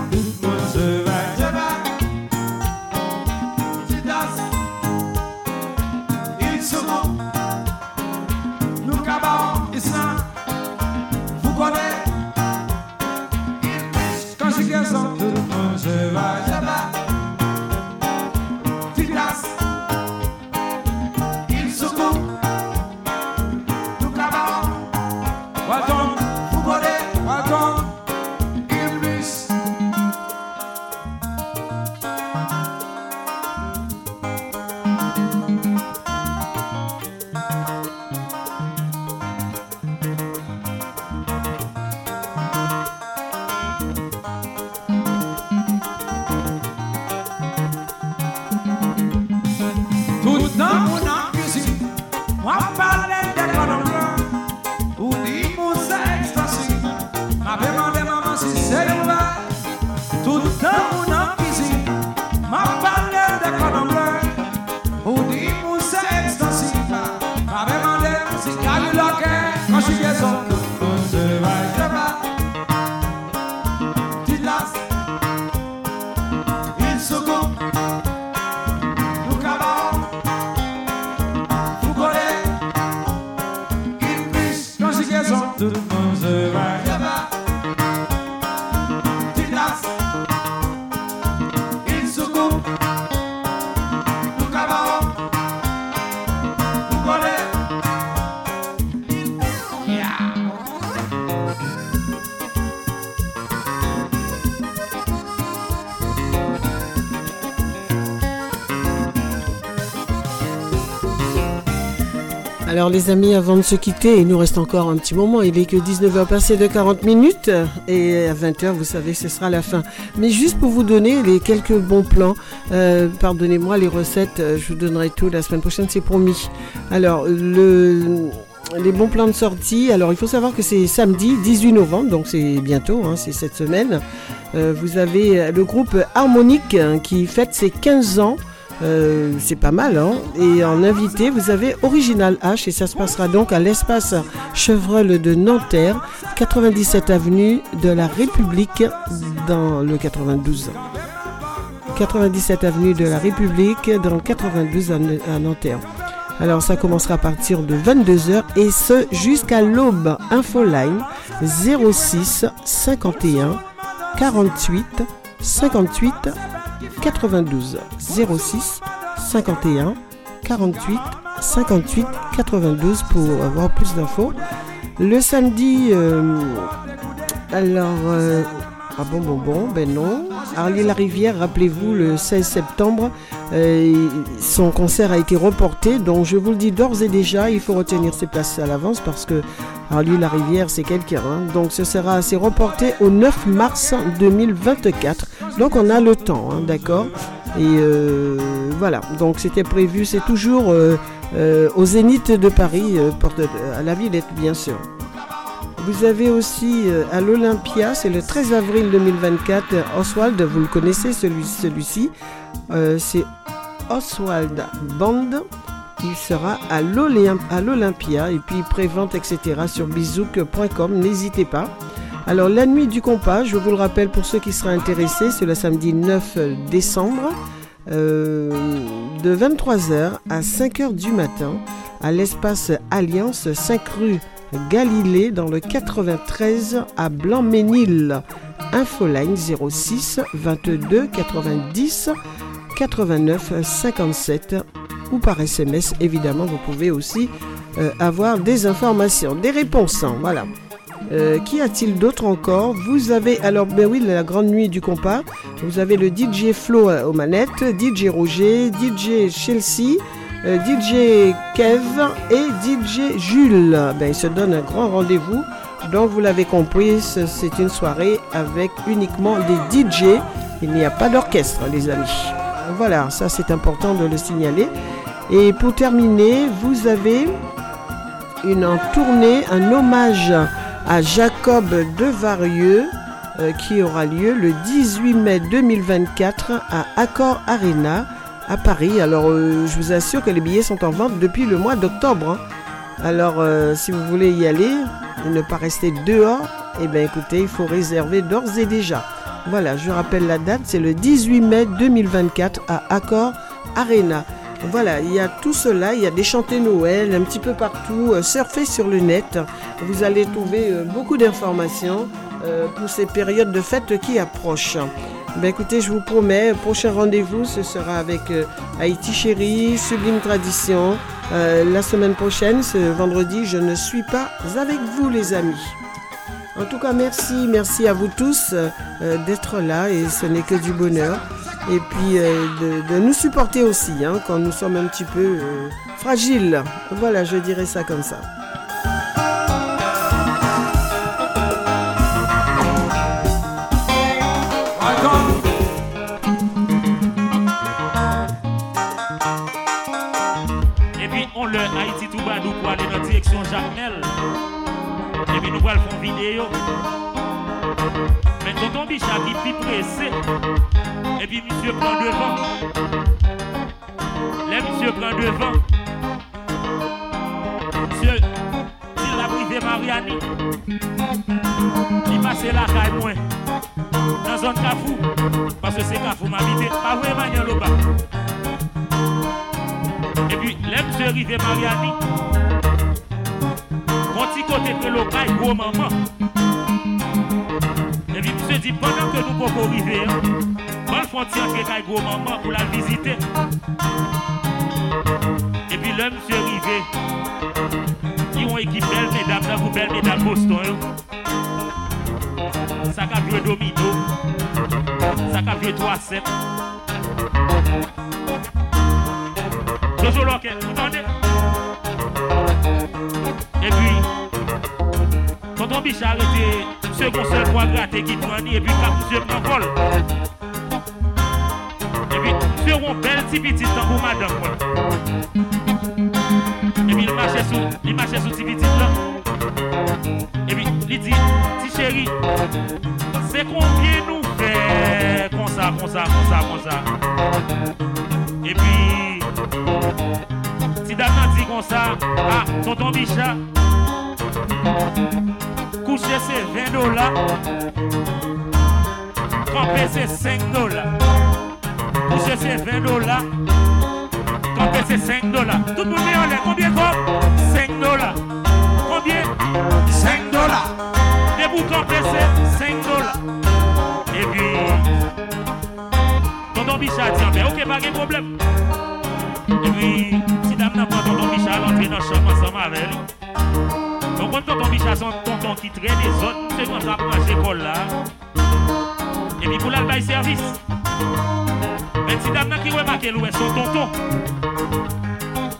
Speaker 3: Alors les amis, avant de se quitter, il nous reste encore un petit moment, il est que 19h passé de 40 minutes et à 20h, vous savez, ce sera la fin. Mais juste pour vous donner les quelques bons plans, euh, pardonnez-moi les recettes, euh, je vous donnerai tout la semaine prochaine, c'est promis. Alors le les bons plans de sortie, alors il faut savoir que c'est samedi 18 novembre, donc c'est bientôt, hein, c'est cette semaine. Euh, vous avez le groupe Harmonique hein, qui fête ses 15 ans. Euh, c'est pas mal, hein. Et en invité, vous avez Original H et ça se passera donc à l'espace Chevreul de Nanterre, 97 avenue de la République dans le 92. 97 avenue de la République dans le 92 à Nanterre. Alors ça commencera à partir de 22h et ce jusqu'à l'aube. Infoline 06 51 48 58 92 06 51 48 58 92 pour avoir plus d'infos. Le samedi, euh, alors, euh, ah bon, bon, bon, ben non. Arlie la Rivière, rappelez-vous, le 16 septembre, euh, son concert a été reporté. Donc, je vous le dis d'ores et déjà, il faut retenir ses places à l'avance parce que Arlie la Rivière, c'est quelqu'un. hein. Donc, ce sera c'est reporté au 9 mars 2024. Donc, on a le temps, hein, d'accord Et euh, voilà. Donc, c'était prévu, c'est toujours euh, au Zénith de Paris, porte à la Villette, bien sûr. Vous avez aussi à l'Olympia, c'est le 13 avril 2024, euh, Oswald, vous le connaissez celui- celui-ci, Euh, c'est Oswald Band. Il sera à l'Olym- à l'Olympia et puis prévente, etc. sur bizouk.com, n'hésitez pas. Alors la nuit du compas, je vous le rappelle pour ceux qui seraient intéressés, c'est le samedi 9 décembre euh, de 23h à 5h du matin à l'espace Alliance 5 rue Galilée dans le 93 à Blanc-Ménil. Infoline 06 22 90 89 57 ou par SMS évidemment vous pouvez aussi euh, avoir des informations, des réponses. hein, voilà. Euh, Qu'y a-t-il d'autre encore? Vous avez, alors, ben oui, la grande nuit du compas. Vous avez le DJ Flo euh, aux manettes, DJ Roger, DJ Chelsea, euh, DJ Kev et DJ Jules. Ben, ils se donnent un grand rendez-vous. Donc, vous l'avez compris, ce- c'est une soirée avec uniquement des DJ. Il n'y a pas d'orchestre, les amis. Voilà, ça c'est important de le signaler. Et pour terminer, vous avez une tournée, un hommage à Jacob Devarieux euh, qui aura lieu le 18 mai 2024 à Accor Arena à Paris. Alors euh, je vous assure que les billets sont en vente depuis le mois d'octobre. hein. Alors euh, si vous voulez y aller et ne pas rester dehors, eh bien écoutez, il faut réserver d'ores et déjà. Voilà, je rappelle la date, c'est le 18 mai 2024 à Accor Arena. Voilà, il y a tout cela, il y a des chantées Noël un petit peu partout, euh, surfez sur le net, vous allez trouver euh, beaucoup d'informations euh, pour ces périodes de fête qui approchent. Ben écoutez, je vous promets, prochain rendez-vous, ce sera avec euh, Haïti Chérie, Sublime Tradition. La semaine prochaine, ce vendredi, je ne suis pas avec vous les amis. En tout cas, merci, merci à vous tous euh, d'être là et ce n'est que du bonheur. Et puis euh, de, nous supporter aussi hein, quand nous sommes un petit peu euh, fragiles. Voilà, je dirais ça comme ça.
Speaker 25: Et puis on le Haïti tout bas nous pour aller dans la direction. Et puis nous allons faire une vidéo. Mais tonton Bichat qui plus pressé. Et puis monsieur prend devant. Là monsieur prend devant. Monsieur, s'il a privé Mariani, il passe la caille moins. Dans zone Kafou. Parce que c'est Kafou m'habite. Pas vraiment Magnan Loba. Et puis, là, monsieur arrivé Mariani. Mon petit côté que le caille, gros maman. Et puis, monsieur dit, pendant que nous pouvons arriver, on le frontière gros maman pour la visiter. Et puis, là, monsieur arrivé. Ils ont équipe belle mesdames, là, vous belles mesdames Boston. hein. Ça qu'a joué domino. Ça qu'a joué 3-7. Jojo Loquet, vous entendez? Et puis, quand on biche arrêté, second seul pour gratter qui prend et puis quand monsieur prend vol. Et puis, rond belle petit petit temps pour madame. Et puis, il marchait sous, il marchait sous petit petit là. Et puis, il dit, petit chéri, c'est combien nous fait comme ça, comme ça, comme ça, comme ça. Et puis, si dame dit comme ça, ah, tonton Bichat, Kouche se 20 dola Kampe se 5 dola Kouche se 20 dola Kampe se 5 dola Tout moun me yon lè, konbyen kom? 5 dola Konbyen? 5 dola Debou kampe se 5 dola E pi Tonton Bichard diyan ah, be, ok pa gen problem E pi, si dam nan pran Tonton Bichard Antre nan chanman sa mavel Donc, quand tonton Michel, son tonton qui traîne les autres, c'est quand ça prend l'école là. Et puis, pour l'albaï service. Même si dame qui remarque où est son tonton,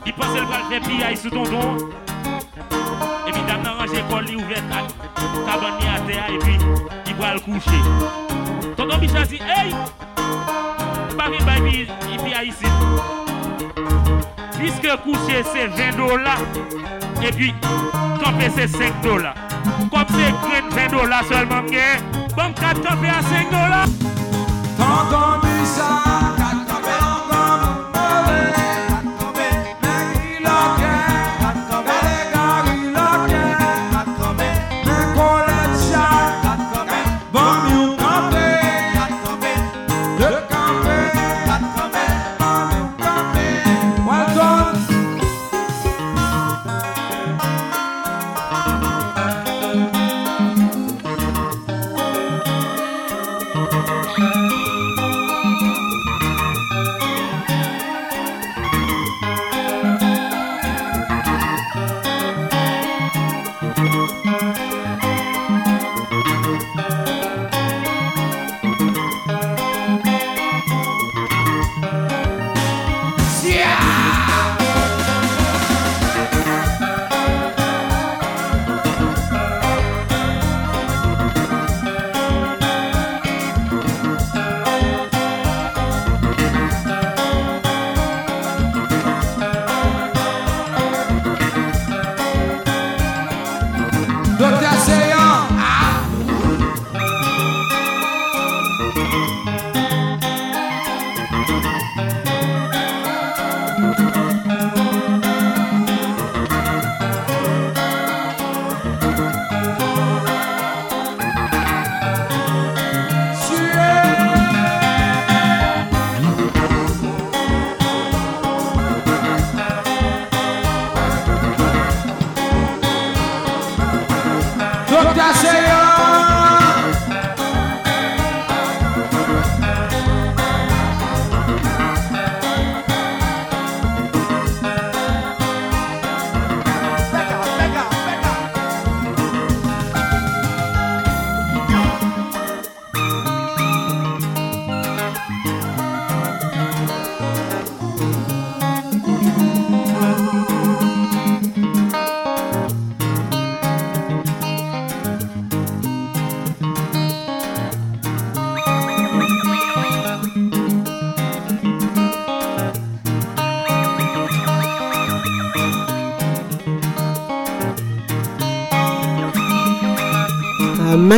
Speaker 25: il pense qu'elle va le faire piller sous tonton. Et puis, dame n'a rangé l'école, il ouvert la cabane à terre, et puis, il va le coucher. Tonton Michel dit, hey! Paris, baby, il vient ici. Puisque coucher c'est 20 dollars, et puis camper c'est 5 dollars. Comme c'est 20 dollars seulement, bon, 4 camper à 5 dollars.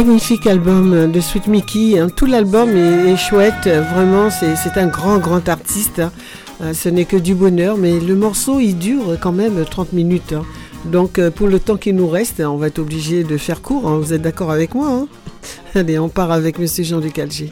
Speaker 26: Magnifique album de Sweet Mickey. hein. Tout l'album est, chouette. Vraiment, c'est un grand, grand artiste. hein. Euh, Ce n'est que du bonheur, mais le morceau, il dure quand même 30 minutes. hein. Donc, euh, pour le temps qui nous reste, on va être obligé de faire court. Vous êtes d'accord avec moi Allez, on part avec Monsieur Jean-Luc Alger.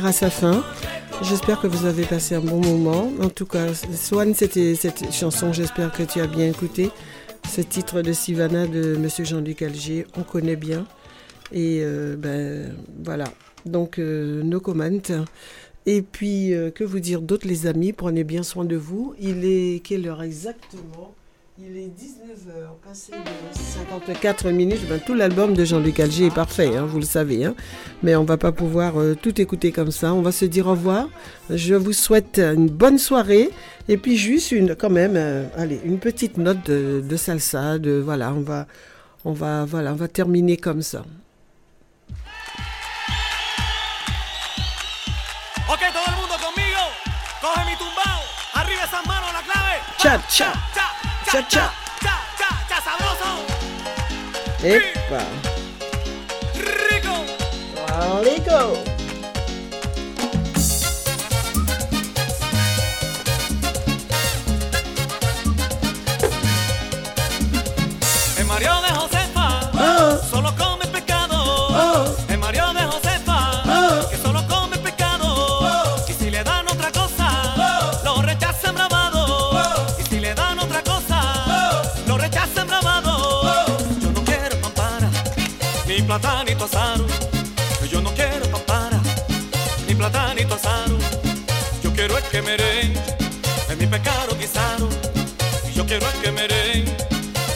Speaker 27: À
Speaker 9: sa
Speaker 3: fin. J'espère que vous avez passé un bon moment. En tout cas, Swan, c'était cette chanson, j'espère que tu as bien écouté. Ce titre de Sivana de Monsieur Jean-Luc Alger, on connaît bien. Et euh, ben voilà. Donc, euh, no comment. Et puis, euh, que vous dire d'autre, les amis? Prenez bien soin de vous. Il est quelle heure exactement? Il est 19h, passé de 54 minutes. Ben, tout l'album de Jean-Luc Alger est parfait, hein, vous le savez. hein. Mais on va pas pouvoir euh, tout écouter comme ça. On va se dire au revoir. Je vous souhaite une bonne soirée. Et puis juste une, quand même, euh, allez, une petite note de, de salsa. De, voilà, on va, on va, voilà, on va terminer comme ça.
Speaker 28: Ok, todo el mundo conmigo. Coge mi tumbao. Arriba esas manos, la clave.
Speaker 3: Cha, cha, cha, cha.
Speaker 28: cha, cha, cha, sabroso.
Speaker 3: Epa.
Speaker 28: Rico. El Mario de Josefa. Solo come pecado. El Mario de Josefa. Que solo come pecado. Y si le dan otra cosa, lo rechazan bravado. Y si le dan otra cosa, lo rechazan bravado. Yo no quiero pampara, ni platanito asaro. Yo Es mi pecado guisado. Y yo quiero el que merengue,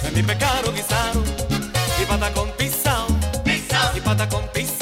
Speaker 28: es mi pecado guisado. Y pata con pisao, y pata con pisao,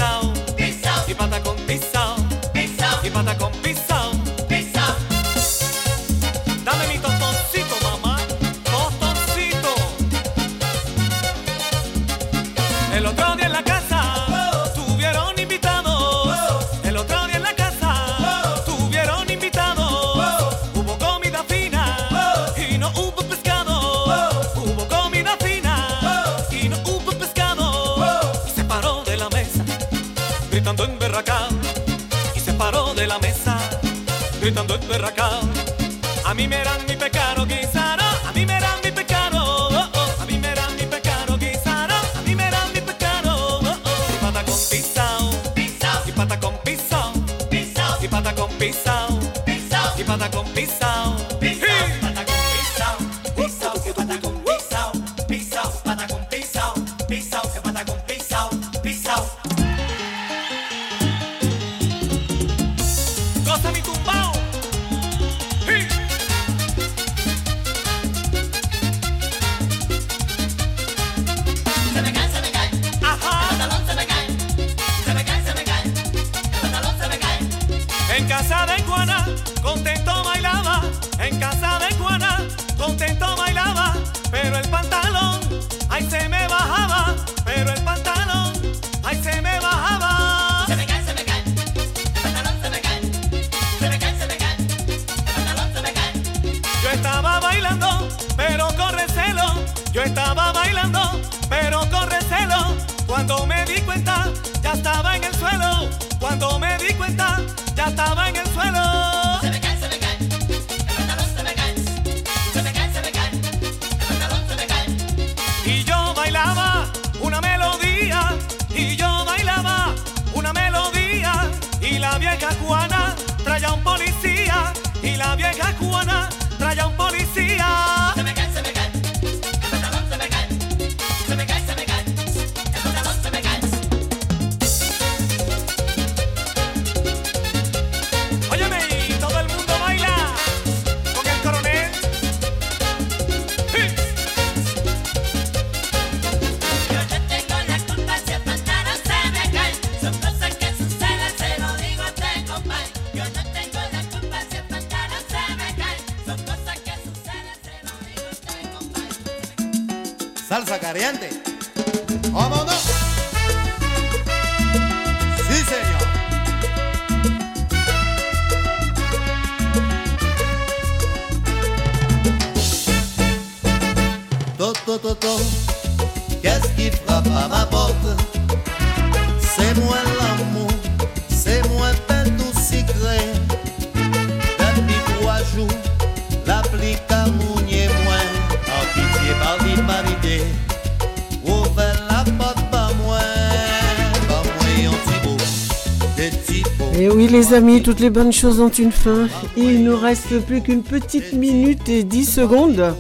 Speaker 3: les amis, toutes les bonnes choses ont une fin. Il nous reste plus qu'une petite minute et 10 secondes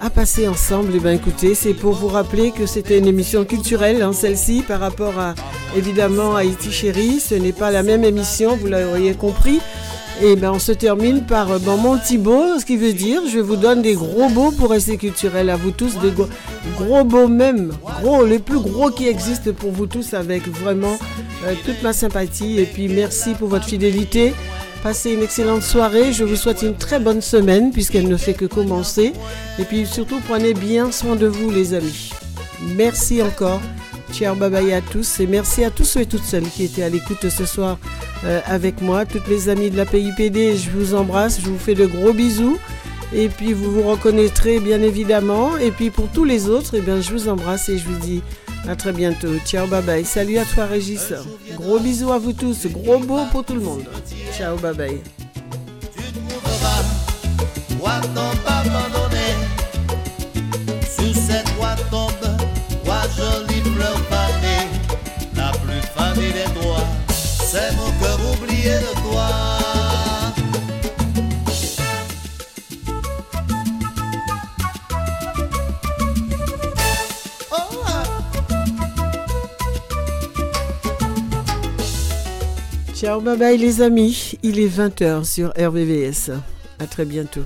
Speaker 3: à passer ensemble. Et bien écoutez, c'est pour vous rappeler que c'était une émission culturelle, hein, celle-ci, par rapport à évidemment Haïti Chérie. Ce n'est pas la même émission, vous l'auriez compris. Et ben on se termine par euh, mon petit beau, ce qui veut dire je vous donne des gros beaux pour rester culturel à vous tous, des gros, gros beaux même, gros, les plus gros qui existent pour vous tous avec vraiment euh, toute ma sympathie et puis merci pour votre fidélité. Passez une excellente soirée, je vous souhaite une très bonne semaine puisqu'elle ne fait que commencer et puis surtout prenez bien soin de vous les amis. Merci encore. Ciao, bye bye à tous et merci à tous ceux et toutes celles qui étaient à l'écoute ce soir euh, avec moi. Toutes les amies de la PIPD, je vous embrasse, je vous fais de gros bisous. Et puis vous vous reconnaîtrez bien évidemment. Et puis pour tous les autres, eh bien, je vous embrasse et je vous dis à très bientôt. Ciao, bye bye. Salut à toi Régis. Gros bisous à vous tous. Gros beau pour tout le monde. Ciao, bye bye. Bye bye les amis. Il est 20h sur RVVS. À très bientôt.